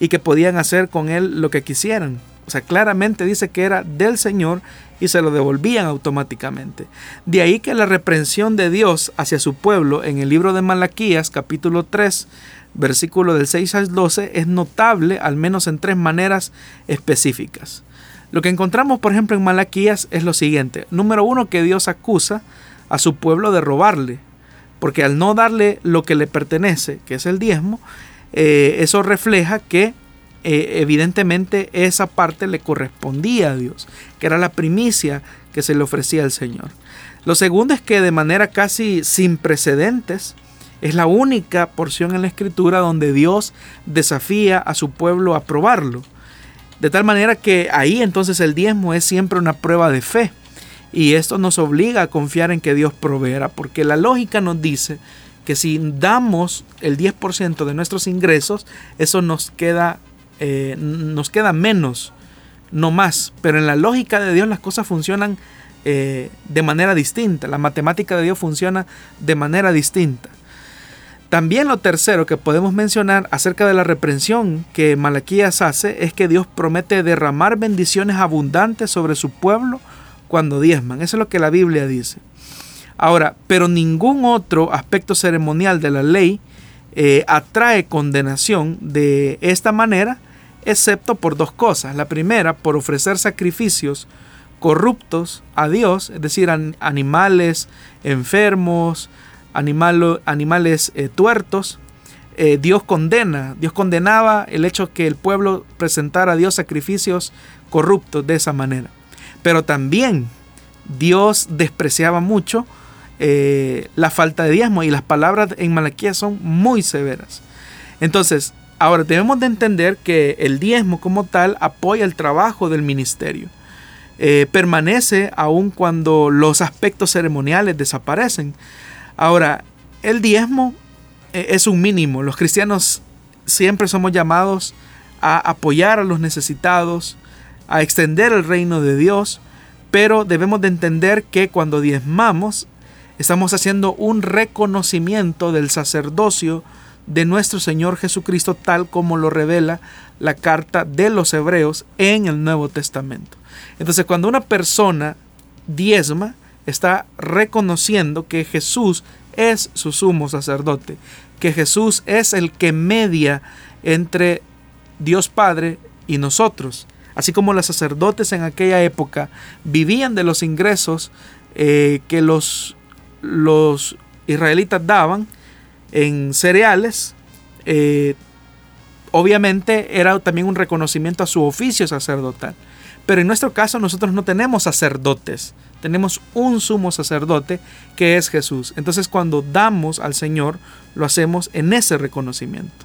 y que podían hacer con él lo que quisieran. O sea, claramente dice que era del Señor y se lo devolvían automáticamente. De ahí que la reprensión de Dios hacia su pueblo en el libro de Malaquías capítulo 3 versículo del 6 al 12 es notable al menos en tres maneras específicas. Lo que encontramos, por ejemplo, en Malaquías es lo siguiente. Número uno, que Dios acusa a su pueblo de robarle, porque al no darle lo que le pertenece, que es el diezmo, eh, eso refleja que eh, evidentemente esa parte le correspondía a Dios, que era la primicia que se le ofrecía al Señor. Lo segundo es que de manera casi sin precedentes, es la única porción en la escritura donde Dios desafía a su pueblo a probarlo. De tal manera que ahí entonces el diezmo es siempre una prueba de fe. Y esto nos obliga a confiar en que Dios proveerá, porque la lógica nos dice que si damos el 10% de nuestros ingresos, eso nos queda, eh, nos queda menos, no más. Pero en la lógica de Dios las cosas funcionan eh, de manera distinta. La matemática de Dios funciona de manera distinta. También lo tercero que podemos mencionar acerca de la reprensión que Malaquías hace es que Dios promete derramar bendiciones abundantes sobre su pueblo cuando diezman. Eso es lo que la Biblia dice. Ahora, pero ningún otro aspecto ceremonial de la ley eh, atrae condenación de esta manera, excepto por dos cosas. La primera, por ofrecer sacrificios corruptos a Dios, es decir, animales enfermos, animales eh, tuertos, eh, Dios condena, Dios condenaba el hecho que el pueblo presentara a Dios sacrificios corruptos de esa manera. Pero también Dios despreciaba mucho eh, la falta de diezmo y las palabras en Malaquías son muy severas. Entonces, ahora debemos de entender que el diezmo como tal apoya el trabajo del ministerio. permanece aun cuando los aspectos ceremoniales desaparecen. Ahora, el diezmo eh, es un mínimo. Los cristianos siempre somos llamados a apoyar a los necesitados, a extender el reino de Dios, pero debemos de entender que cuando diezmamos, estamos haciendo un reconocimiento del sacerdocio de nuestro Señor Jesucristo tal como lo revela la carta de los hebreos en el Nuevo Testamento. Entonces cuando una persona diezma, está reconociendo que Jesús es su sumo sacerdote, que Jesús es el que media entre Dios Padre y nosotros. Así como los sacerdotes en aquella época vivían de los ingresos eh, que los, los israelitas daban en cereales, eh, obviamente era también un reconocimiento a su oficio sacerdotal. Pero en nuestro caso nosotros no tenemos sacerdotes, tenemos un sumo sacerdote que es Jesús. Entonces cuando damos al Señor, lo hacemos en ese reconocimiento.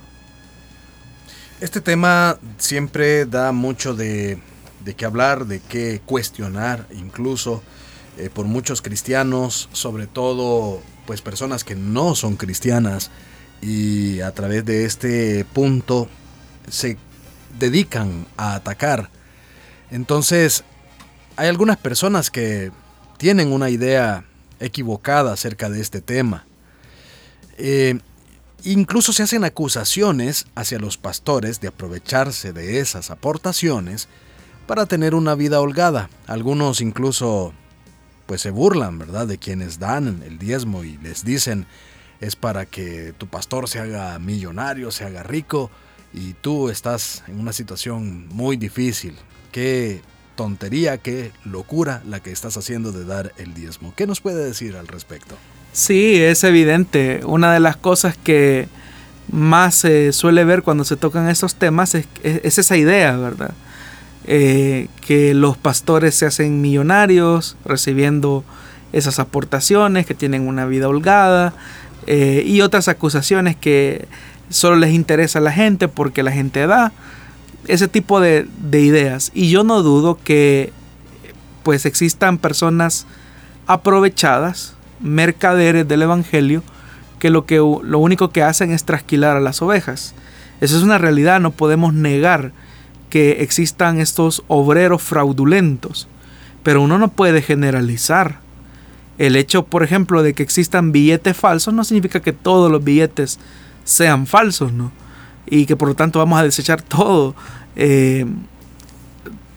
Este tema siempre da mucho de, de qué hablar, de qué cuestionar, incluso eh, por muchos cristianos, sobre todo pues personas que no son cristianas y a través de este punto se dedican a atacar. Entonces, hay algunas personas que tienen una idea equivocada acerca de este tema. Eh, incluso se hacen acusaciones hacia los pastores de aprovecharse de esas aportaciones para tener una vida holgada. Algunos incluso pues se burlan, ¿verdad?, de quienes dan el diezmo y les dicen es para que tu pastor se haga millonario, se haga rico y tú estás en una situación muy difícil. Qué tontería, qué locura la que estás haciendo de dar el diezmo. ¿Qué nos puede decir al respecto? Sí, es evidente. Una de las cosas que más se suele ver cuando se tocan esos temas es, esa idea, ¿verdad? Eh, que los pastores se hacen millonarios recibiendo esas aportaciones, que tienen una vida holgada eh, y otras acusaciones que solo les interesa a la gente porque la gente da ese tipo de, de ideas. Y yo no dudo que pues existan personas aprovechadas mercaderes del Evangelio que lo, que lo único que hacen es trasquilar a las ovejas. Esa es una realidad, no podemos negar que existan estos obreros fraudulentos, pero uno no puede generalizar. El hecho, por ejemplo, de que existan billetes falsos no significa que todos los billetes sean falsos, ¿no? Y que por lo tanto vamos a desechar todo. Eh,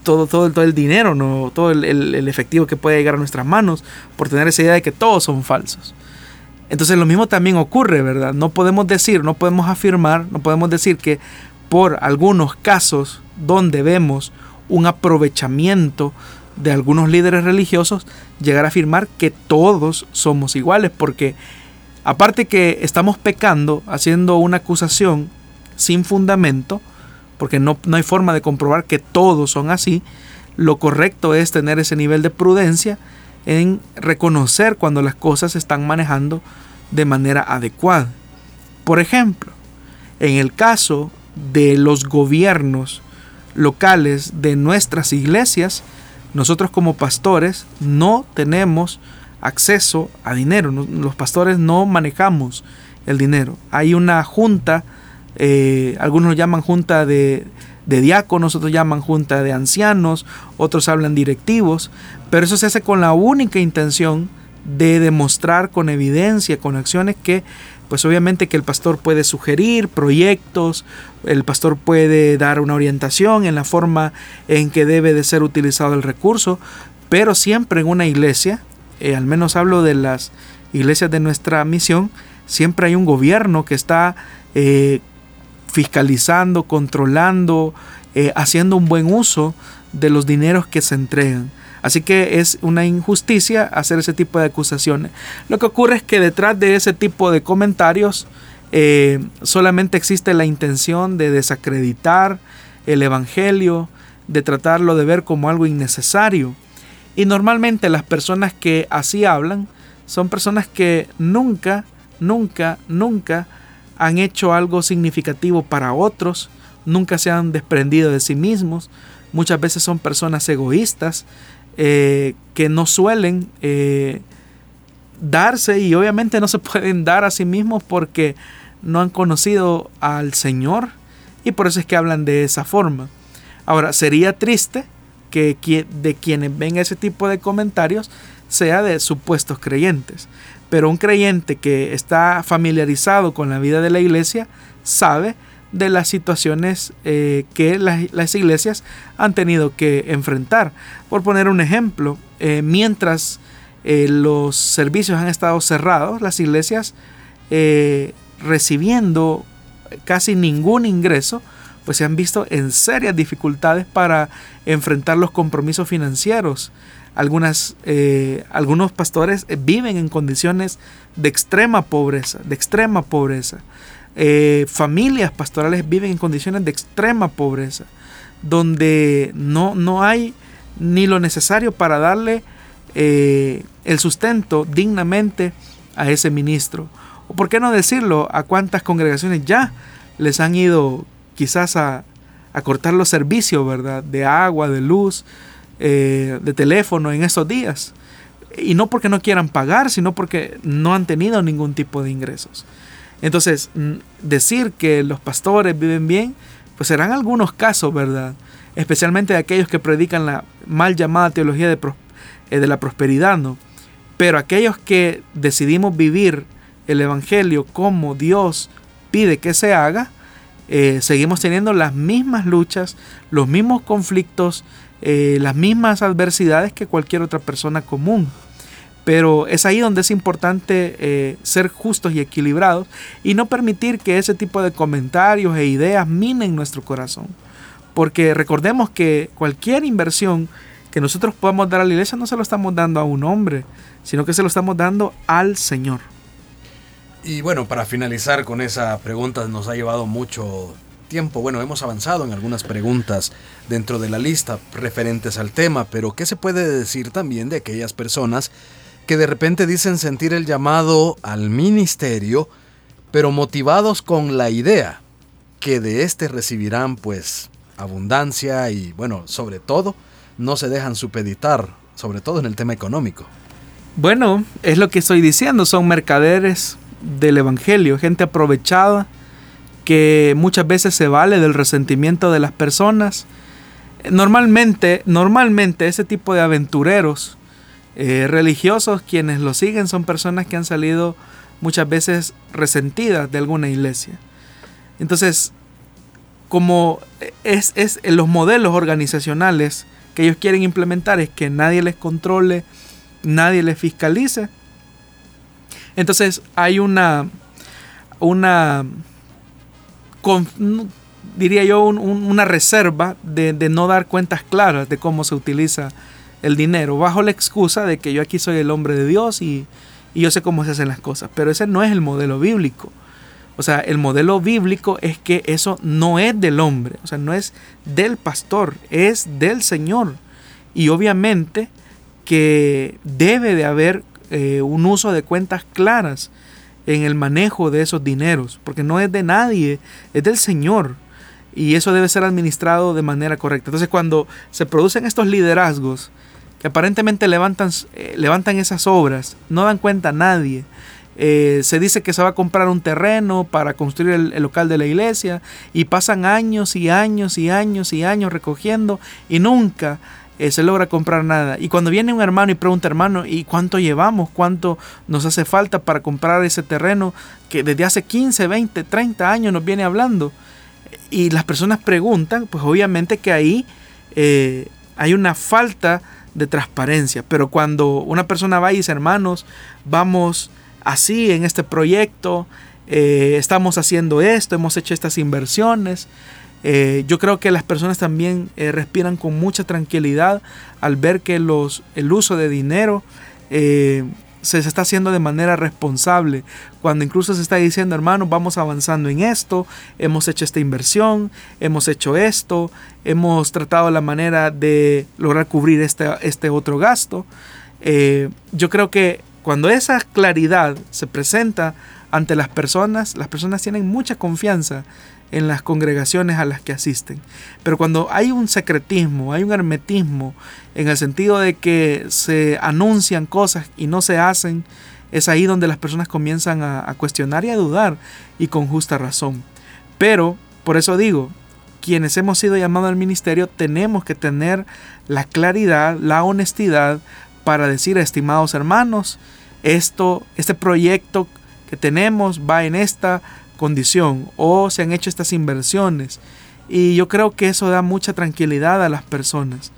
todo, todo, todo el dinero, ¿no? todo el, efectivo que puede llegar a nuestras manos por tener esa idea de que todos son falsos. Entonces lo mismo también ocurre, ¿verdad? No podemos decir, no podemos afirmar, no podemos decir que por algunos casos donde vemos un aprovechamiento de algunos líderes religiosos, llegar a afirmar que todos somos iguales, porque aparte que estamos pecando, haciendo una acusación sin fundamento, porque no, no hay forma de comprobar que todos son así, lo correcto es tener ese nivel de prudencia en reconocer cuando las cosas se están manejando de manera adecuada. Por ejemplo, en el caso de los gobiernos locales de nuestras iglesias, nosotros como pastores no tenemos acceso a dinero. Los pastores no manejamos el dinero. Hay una junta eh, algunos lo llaman junta de, de diáconos, otros llaman junta de ancianos, otros hablan directivos, pero eso se hace con la única intención de demostrar con evidencia, con acciones que pues obviamente que el pastor puede sugerir proyectos, el pastor puede dar una orientación en la forma en que debe de ser utilizado el recurso, pero siempre en una iglesia, eh, al menos hablo de las iglesias de nuestra misión, siempre hay un gobierno que está eh, fiscalizando, controlando, eh, haciendo un buen uso de los dineros que se entregan. Así que es una injusticia hacer ese tipo de acusaciones. Lo que ocurre es que detrás de ese tipo de comentarios eh, solamente existe la intención de desacreditar el Evangelio, de tratarlo de ver como algo innecesario. Y normalmente las personas que así hablan son personas que nunca, nunca, nunca han hecho algo significativo para otros, nunca se han desprendido de sí mismos, muchas veces son personas egoístas eh, que no suelen eh, darse y obviamente no se pueden dar a sí mismos porque no han conocido al Señor y por eso es que hablan de esa forma. Ahora, sería triste que de quienes ven ese tipo de comentarios sea de supuestos creyentes. Pero un creyente que está familiarizado con la vida de la iglesia sabe de las situaciones eh, que las, iglesias han tenido que enfrentar. Por poner un ejemplo, eh, mientras eh, los servicios han estado cerrados, las iglesias recibiendo casi ningún ingreso, pues se han visto en serias dificultades para enfrentar los compromisos financieros. Algunas, algunos pastores viven en condiciones de extrema pobreza, de extrema pobreza. Familias pastorales viven en condiciones de extrema pobreza, donde no, no hay ni lo necesario para darle eh, el sustento dignamente a ese ministro. O por qué no decirlo, a cuántas congregaciones ya les han ido quizás a, cortar los servicios, ¿verdad? De agua, de luz, eh, de teléfono en esos días. Y no porque no quieran pagar, sino porque no han tenido ningún tipo de ingresos. Entonces, decir que los pastores viven bien, pues serán algunos casos, ¿verdad? Especialmente de aquellos que predican la mal llamada teología de eh, de la prosperidad, ¿no? Pero aquellos que decidimos vivir el Evangelio como Dios pide que se haga, eh, seguimos teniendo las mismas luchas, los mismos conflictos, eh, las mismas adversidades que cualquier otra persona común. Pero es ahí donde es importante ser justos y equilibrados y no permitir que ese tipo de comentarios e ideas minen nuestro corazón. Porque recordemos que cualquier inversión que nosotros podamos dar a la iglesia no se lo estamos dando a un hombre, sino que se lo estamos dando al Señor. Y bueno, para finalizar con esa pregunta nos ha llevado mucho tiempo. Bueno, hemos avanzado en algunas preguntas dentro de la lista referentes al tema, pero ¿qué se puede decir también de aquellas personas que de repente dicen sentir el llamado al ministerio, pero motivados con la idea que de éste recibirán pues abundancia y bueno, sobre todo, no se dejan supeditar, sobre todo en el tema económico. Bueno, es lo que estoy diciendo, son mercaderes del Evangelio, gente aprovechada que muchas veces se vale del resentimiento de las personas. Normalmente, normalmente ese tipo de aventureros eh, religiosos quienes lo siguen son personas que han salido muchas veces resentidas de alguna iglesia. Entonces, como es, es en los modelos organizacionales que ellos quieren implementar es que nadie les controle, nadie les fiscalice. Entonces hay una, una, diría yo, una reserva de, no dar cuentas claras de cómo se utiliza el dinero, bajo la excusa de que yo aquí soy el hombre de Dios y, y yo sé cómo se hacen las cosas. Pero ese no es el modelo bíblico. O sea, el modelo bíblico es que eso no es del hombre, o sea, no es del pastor, es del Señor. Y obviamente que debe de haber eh, un uso de cuentas claras en el manejo de esos dineros, porque no es de nadie, es del Señor. Y eso debe ser administrado de manera correcta. Entonces cuando se producen estos liderazgos que aparentemente levantan, eh, levantan esas obras, no dan cuenta a nadie, eh, se dice que se va a comprar un terreno para construir el, local de la iglesia y pasan años y años y años y años recogiendo y nunca eh, se logra comprar nada. Y cuando viene un hermano y pregunta, hermano, ¿y cuánto llevamos? ¿Cuánto nos hace falta para comprar ese terreno que desde hace 15, 20, 30 años nos viene hablando? Y las personas preguntan, pues obviamente que ahí eh, hay una falta de transparencia. Pero cuando una persona va y dice, hermanos, vamos así en este proyecto, eh, estamos haciendo esto, hemos hecho estas inversiones. Eh, yo creo que las personas también respiran con mucha tranquilidad al ver que los, el uso de dinero se, está haciendo de manera responsable. Cuando incluso se está diciendo, hermanos, vamos avanzando en esto, hemos hecho esta inversión, hemos hecho esto, hemos tratado la manera de lograr cubrir este, este otro gasto. yo creo que cuando esa claridad se presenta ante las personas, las personas tienen mucha confianza en las congregaciones a las que asisten. Pero cuando hay un secretismo, hay un hermetismo, en el sentido de que se anuncian cosas y no se hacen, es ahí donde las personas comienzan a, cuestionar y a dudar, y con justa razón. Pero, por eso digo, quienes hemos sido llamados al ministerio tenemos que tener la claridad, la honestidad para decir, estimados hermanos, esto, este proyecto que tenemos va en esta condición o se han hecho estas inversiones. Y yo creo que eso da mucha tranquilidad a las personas.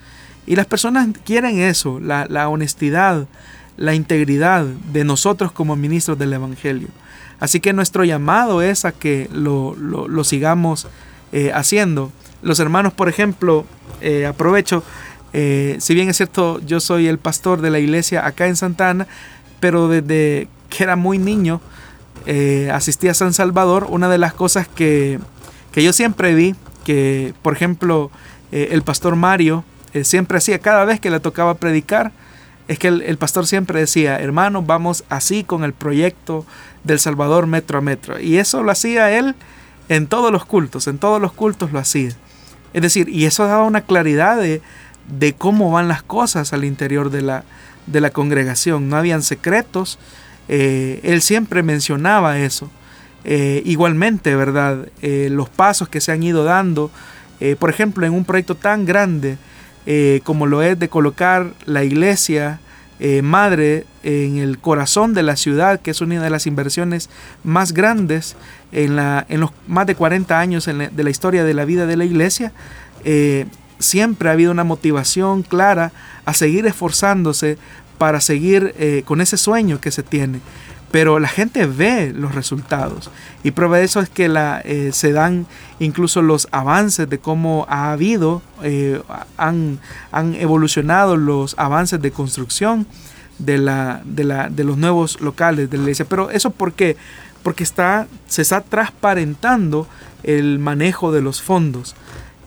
Y las personas quieren eso, la, honestidad, la integridad de nosotros como ministros del Evangelio. Así que nuestro llamado es a que lo, sigamos eh, haciendo. Los hermanos, por ejemplo, eh, aprovecho, eh, si bien es cierto, yo soy el pastor de la iglesia acá en Santana, pero desde que era muy niño, asistí a San Salvador, una de las cosas que, que yo siempre vi, que por ejemplo el pastor Mario siempre hacía cada vez que le tocaba predicar, es que el, pastor siempre decía, hermanos, vamos así con el proyecto del Salvador metro a metro. Y eso lo hacía él en todos los cultos, en todos los cultos lo hacía. Es decir, y eso daba una claridad de, cómo van las cosas al interior de la, de la congregación. No habían secretos. Eh, él siempre mencionaba eso. Eh, igualmente, ¿verdad? Eh, los pasos que se han ido dando, por ejemplo, en un proyecto tan grande como lo es de colocar la iglesia madre en el corazón de la ciudad, que es una de las inversiones más grandes en, los más de 40 años de la historia de la vida de la iglesia. Siempre ha habido una motivación clara a seguir esforzándose para seguir con ese sueño que se tiene pero la gente ve los resultados y prueba de eso es que eh, se dan incluso los avances de cómo ha habido, eh, han, han, evolucionado los avances de construcción de, la, de, la, de, los nuevos locales de la iglesia. Pero eso por qué? Porque está, se está transparentando el manejo de los fondos.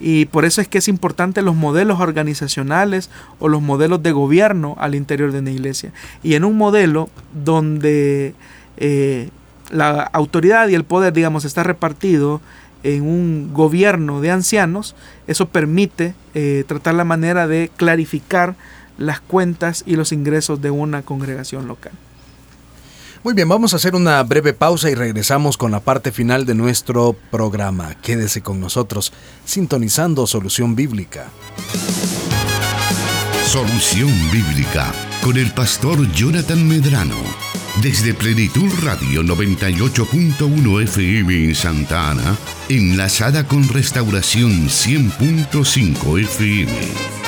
Y por eso es que es importante los modelos organizacionales o los modelos de gobierno al interior de una iglesia. Y en un modelo donde eh, la autoridad y el poder, digamos, está repartido en un gobierno de ancianos, eso permite eh, tratar la manera de clarificar las cuentas y los ingresos de una congregación local. Muy bien, vamos a hacer una breve pausa y regresamos con la parte final de nuestro programa. Quédese con nosotros, sintonizando Solución Bíblica. Solución Bíblica, con el pastor Jonathan Medrano. Desde Plenitud Radio 98.1 FM en Santa Ana, enlazada con Restauración 100.5 FM.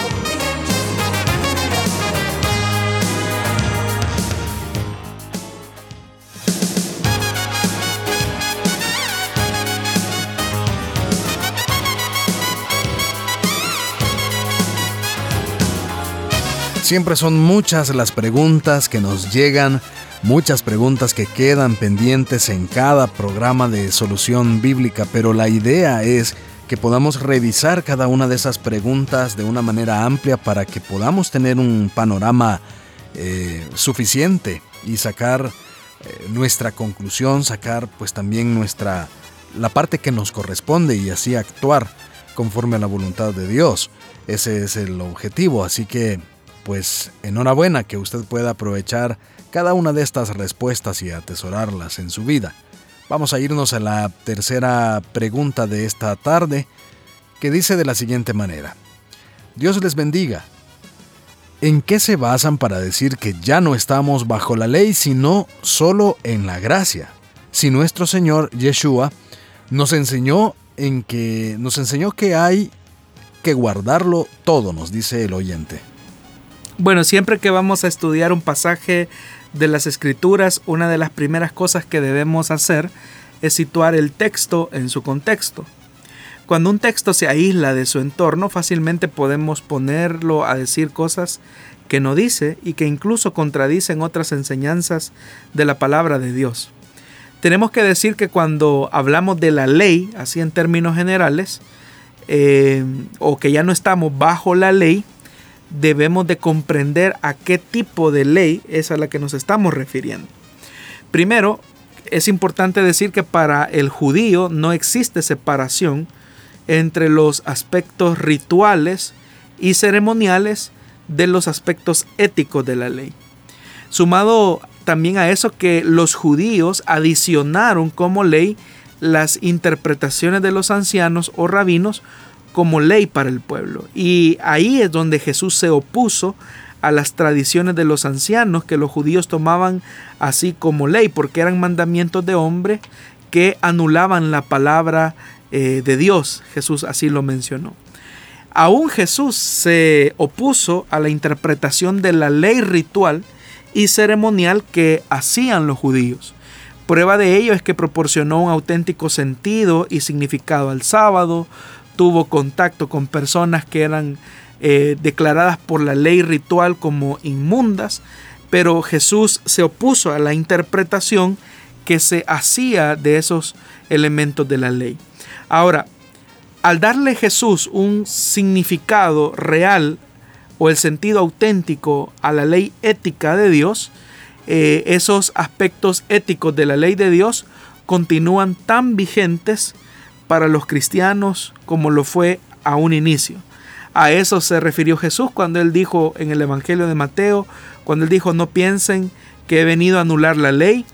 Siempre son muchas las preguntas que nos llegan, muchas preguntas que quedan pendientes en cada programa de solución bíblica, pero la idea es que podamos revisar cada una de esas preguntas de una manera amplia para que podamos tener un panorama eh, suficiente y sacar eh, nuestra conclusión, sacar pues también nuestra la parte que nos corresponde y así actuar conforme a la voluntad de Dios. Ese es el objetivo, así que pues enhorabuena que usted pueda aprovechar cada una de estas respuestas y atesorarlas en su vida. Vamos a irnos a la tercera pregunta de esta tarde, que dice de la siguiente manera. Dios les bendiga. ¿En qué se basan para decir que ya no estamos bajo la ley, sino solo en la gracia? Si nuestro Señor Yeshua nos enseñó en que nos enseñó que hay que guardarlo todo, nos dice el oyente. Bueno, siempre que vamos a estudiar un pasaje de las escrituras, una de las primeras cosas que debemos hacer es situar el texto en su contexto. Cuando un texto se aísla de su entorno, fácilmente podemos ponerlo a decir cosas que no dice y que incluso contradicen otras enseñanzas de la palabra de Dios. Tenemos que decir que cuando hablamos de la ley, así en términos generales, eh, o que ya no estamos bajo la ley, debemos de comprender a qué tipo de ley es a la que nos estamos refiriendo. Primero, es importante decir que para el judío no existe separación entre los aspectos rituales y ceremoniales de los aspectos éticos de la ley. Sumado también a eso que los judíos adicionaron como ley las interpretaciones de los ancianos o rabinos como ley para el pueblo. Y ahí es donde Jesús se opuso a las tradiciones de los ancianos que los judíos tomaban así como ley, porque eran mandamientos de hombre que anulaban la palabra eh, de Dios. Jesús así lo mencionó. Aún Jesús se opuso a la interpretación de la ley ritual y ceremonial que hacían los judíos. Prueba de ello es que proporcionó un auténtico sentido y significado al sábado, tuvo contacto con personas que eran eh, declaradas por la ley ritual como inmundas, pero Jesús se opuso a la interpretación que se hacía de esos elementos de la ley. Ahora, al darle Jesús un significado real o el sentido auténtico a la ley ética de Dios, eh, esos aspectos éticos de la ley de Dios continúan tan vigentes para los cristianos como lo fue a un inicio. A eso se refirió Jesús cuando él dijo en el Evangelio de Mateo, cuando él dijo, no piensen que he venido a anular la ley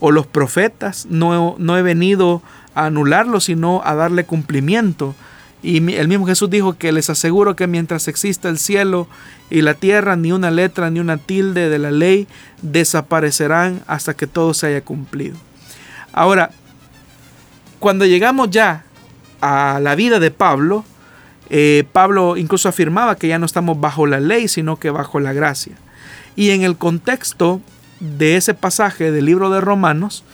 o los profetas, no, no he venido a anularlo, sino a darle cumplimiento. Y el mismo Jesús dijo que les aseguro que mientras exista el cielo y la tierra, ni una letra ni una tilde de la ley desaparecerán hasta que todo se haya cumplido. Ahora, cuando llegamos ya a la vida de Pablo, eh, Pablo incluso afirmaba que ya no estamos bajo la ley, sino que bajo la gracia. Y en el contexto de ese pasaje del libro de Romanos,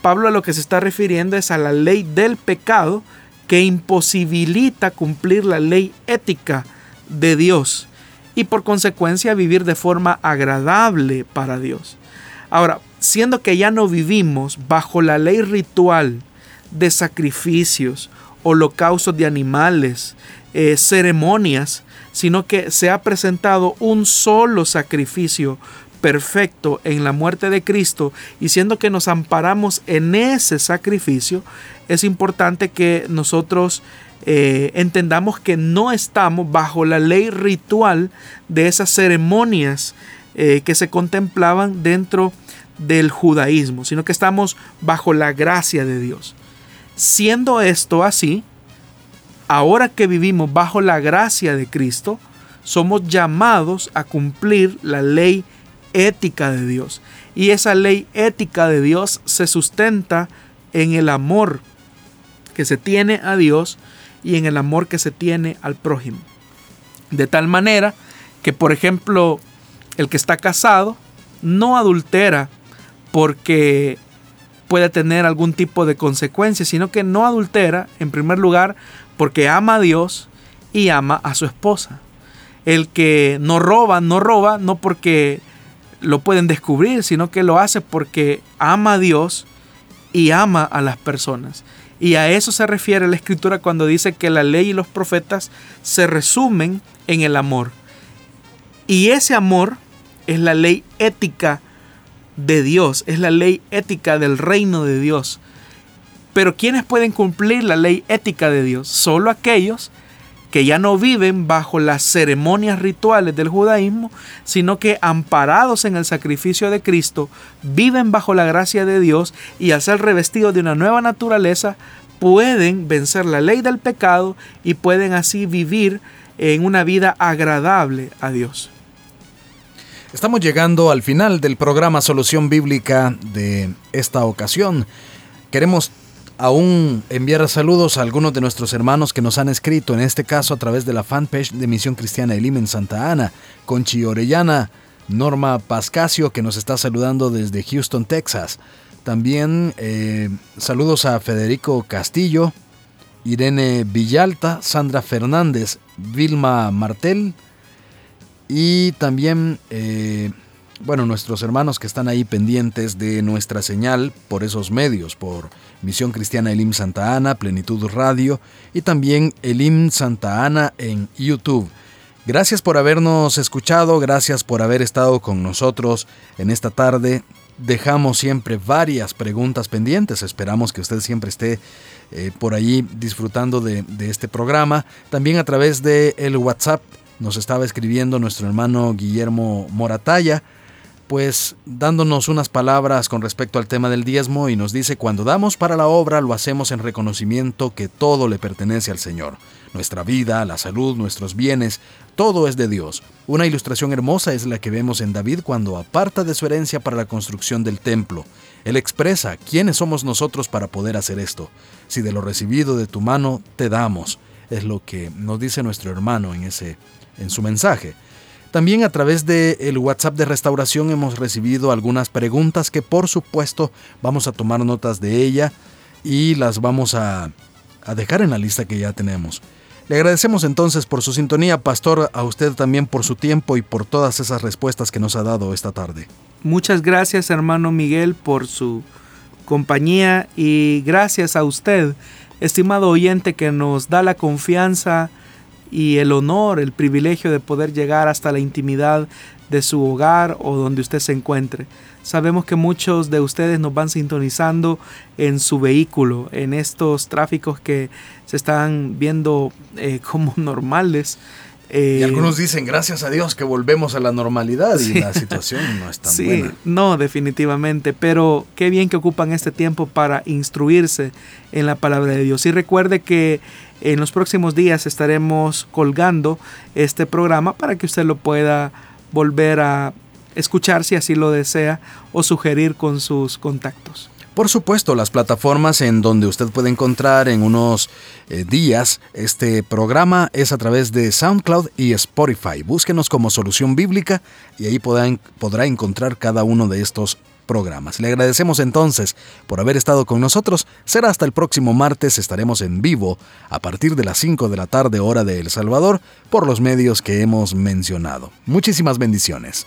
Pablo a lo que se está refiriendo es a la ley del pecado que imposibilita cumplir la ley ética de Dios y por consecuencia vivir de forma agradable para Dios. Ahora, siendo que ya no vivimos bajo la ley ritual de sacrificios, holocaustos de animales, eh, ceremonias, sino que se ha presentado un solo sacrificio perfecto en la muerte de Cristo y siendo que nos amparamos en ese sacrificio, es importante que nosotros eh, entendamos que no estamos bajo la ley ritual de esas ceremonias eh, que se contemplaban dentro del judaísmo, sino que estamos bajo la gracia de Dios. Siendo esto así, ahora que vivimos bajo la gracia de Cristo, somos llamados a cumplir la ley ética de Dios. Y esa ley ética de Dios se sustenta en el amor que se tiene a Dios y en el amor que se tiene al prójimo. De tal manera que, por ejemplo, el que está casado no adultera porque puede tener algún tipo de consecuencia, sino que no adultera, en primer lugar, porque ama a Dios y ama a su esposa. El que no roba, no roba, no porque lo pueden descubrir, sino que lo hace porque ama a Dios y ama a las personas. Y a eso se refiere la escritura cuando dice que la ley y los profetas se resumen en el amor. Y ese amor es la ley ética de Dios, es la ley ética del reino de Dios. Pero ¿quiénes pueden cumplir la ley ética de Dios? Solo aquellos que ya no viven bajo las ceremonias rituales del judaísmo, sino que amparados en el sacrificio de Cristo, viven bajo la gracia de Dios y al ser revestidos de una nueva naturaleza, pueden vencer la ley del pecado y pueden así vivir en una vida agradable a Dios. Estamos llegando al final del programa Solución Bíblica de esta ocasión. Queremos aún enviar saludos a algunos de nuestros hermanos que nos han escrito, en este caso a través de la fanpage de Misión Cristiana Elim en Santa Ana, Conchi Orellana, Norma Pascasio que nos está saludando desde Houston, Texas. También eh, saludos a Federico Castillo, Irene Villalta, Sandra Fernández, Vilma Martel y también eh, bueno, nuestros hermanos que están ahí pendientes de nuestra señal por esos medios, por Misión Cristiana Elim Santa Ana, Plenitud Radio y también Elim Santa Ana en YouTube. Gracias por habernos escuchado, gracias por haber estado con nosotros en esta tarde. Dejamos siempre varias preguntas pendientes, esperamos que usted siempre esté eh, por ahí disfrutando de, de este programa. También a través de el WhatsApp nos estaba escribiendo nuestro hermano Guillermo Morataya pues dándonos unas palabras con respecto al tema del diezmo y nos dice, cuando damos para la obra lo hacemos en reconocimiento que todo le pertenece al Señor. Nuestra vida, la salud, nuestros bienes, todo es de Dios. Una ilustración hermosa es la que vemos en David cuando aparta de su herencia para la construcción del templo. Él expresa quiénes somos nosotros para poder hacer esto. Si de lo recibido de tu mano te damos, es lo que nos dice nuestro hermano en ese en su mensaje. También a través del el WhatsApp de restauración hemos recibido algunas preguntas que por supuesto vamos a tomar notas de ella y las vamos a, a dejar en la lista que ya tenemos. Le agradecemos entonces por su sintonía, pastor, a usted también por su tiempo y por todas esas respuestas que nos ha dado esta tarde. Muchas gracias, hermano Miguel, por su compañía y gracias a usted, estimado oyente, que nos da la confianza y el honor, el privilegio de poder llegar hasta la intimidad de su hogar o donde usted se encuentre. Sabemos que muchos de ustedes nos van sintonizando en su vehículo, en estos tráficos que se están viendo eh, como normales. Y eh, algunos dicen, gracias a Dios que volvemos a la normalidad y la situación no es tan sí, No, definitivamente, pero qué bien que ocupan este tiempo para instruirse en la palabra de Dios. Y recuerde que en los próximos días estaremos colgando este programa para que usted lo pueda volver a escuchar si así lo desea o sugerir con sus contactos. Por supuesto, las plataformas en donde usted puede encontrar en unos eh, días este programa es a través de SoundCloud y Spotify. Búsquenos como Solución Bíblica y ahí podrá encontrar cada uno de estos programas. Le agradecemos entonces por haber estado con nosotros. Será hasta el próximo martes. Estaremos en vivo a partir de las 5 de la tarde hora de El Salvador por los medios que hemos mencionado. Muchísimas bendiciones.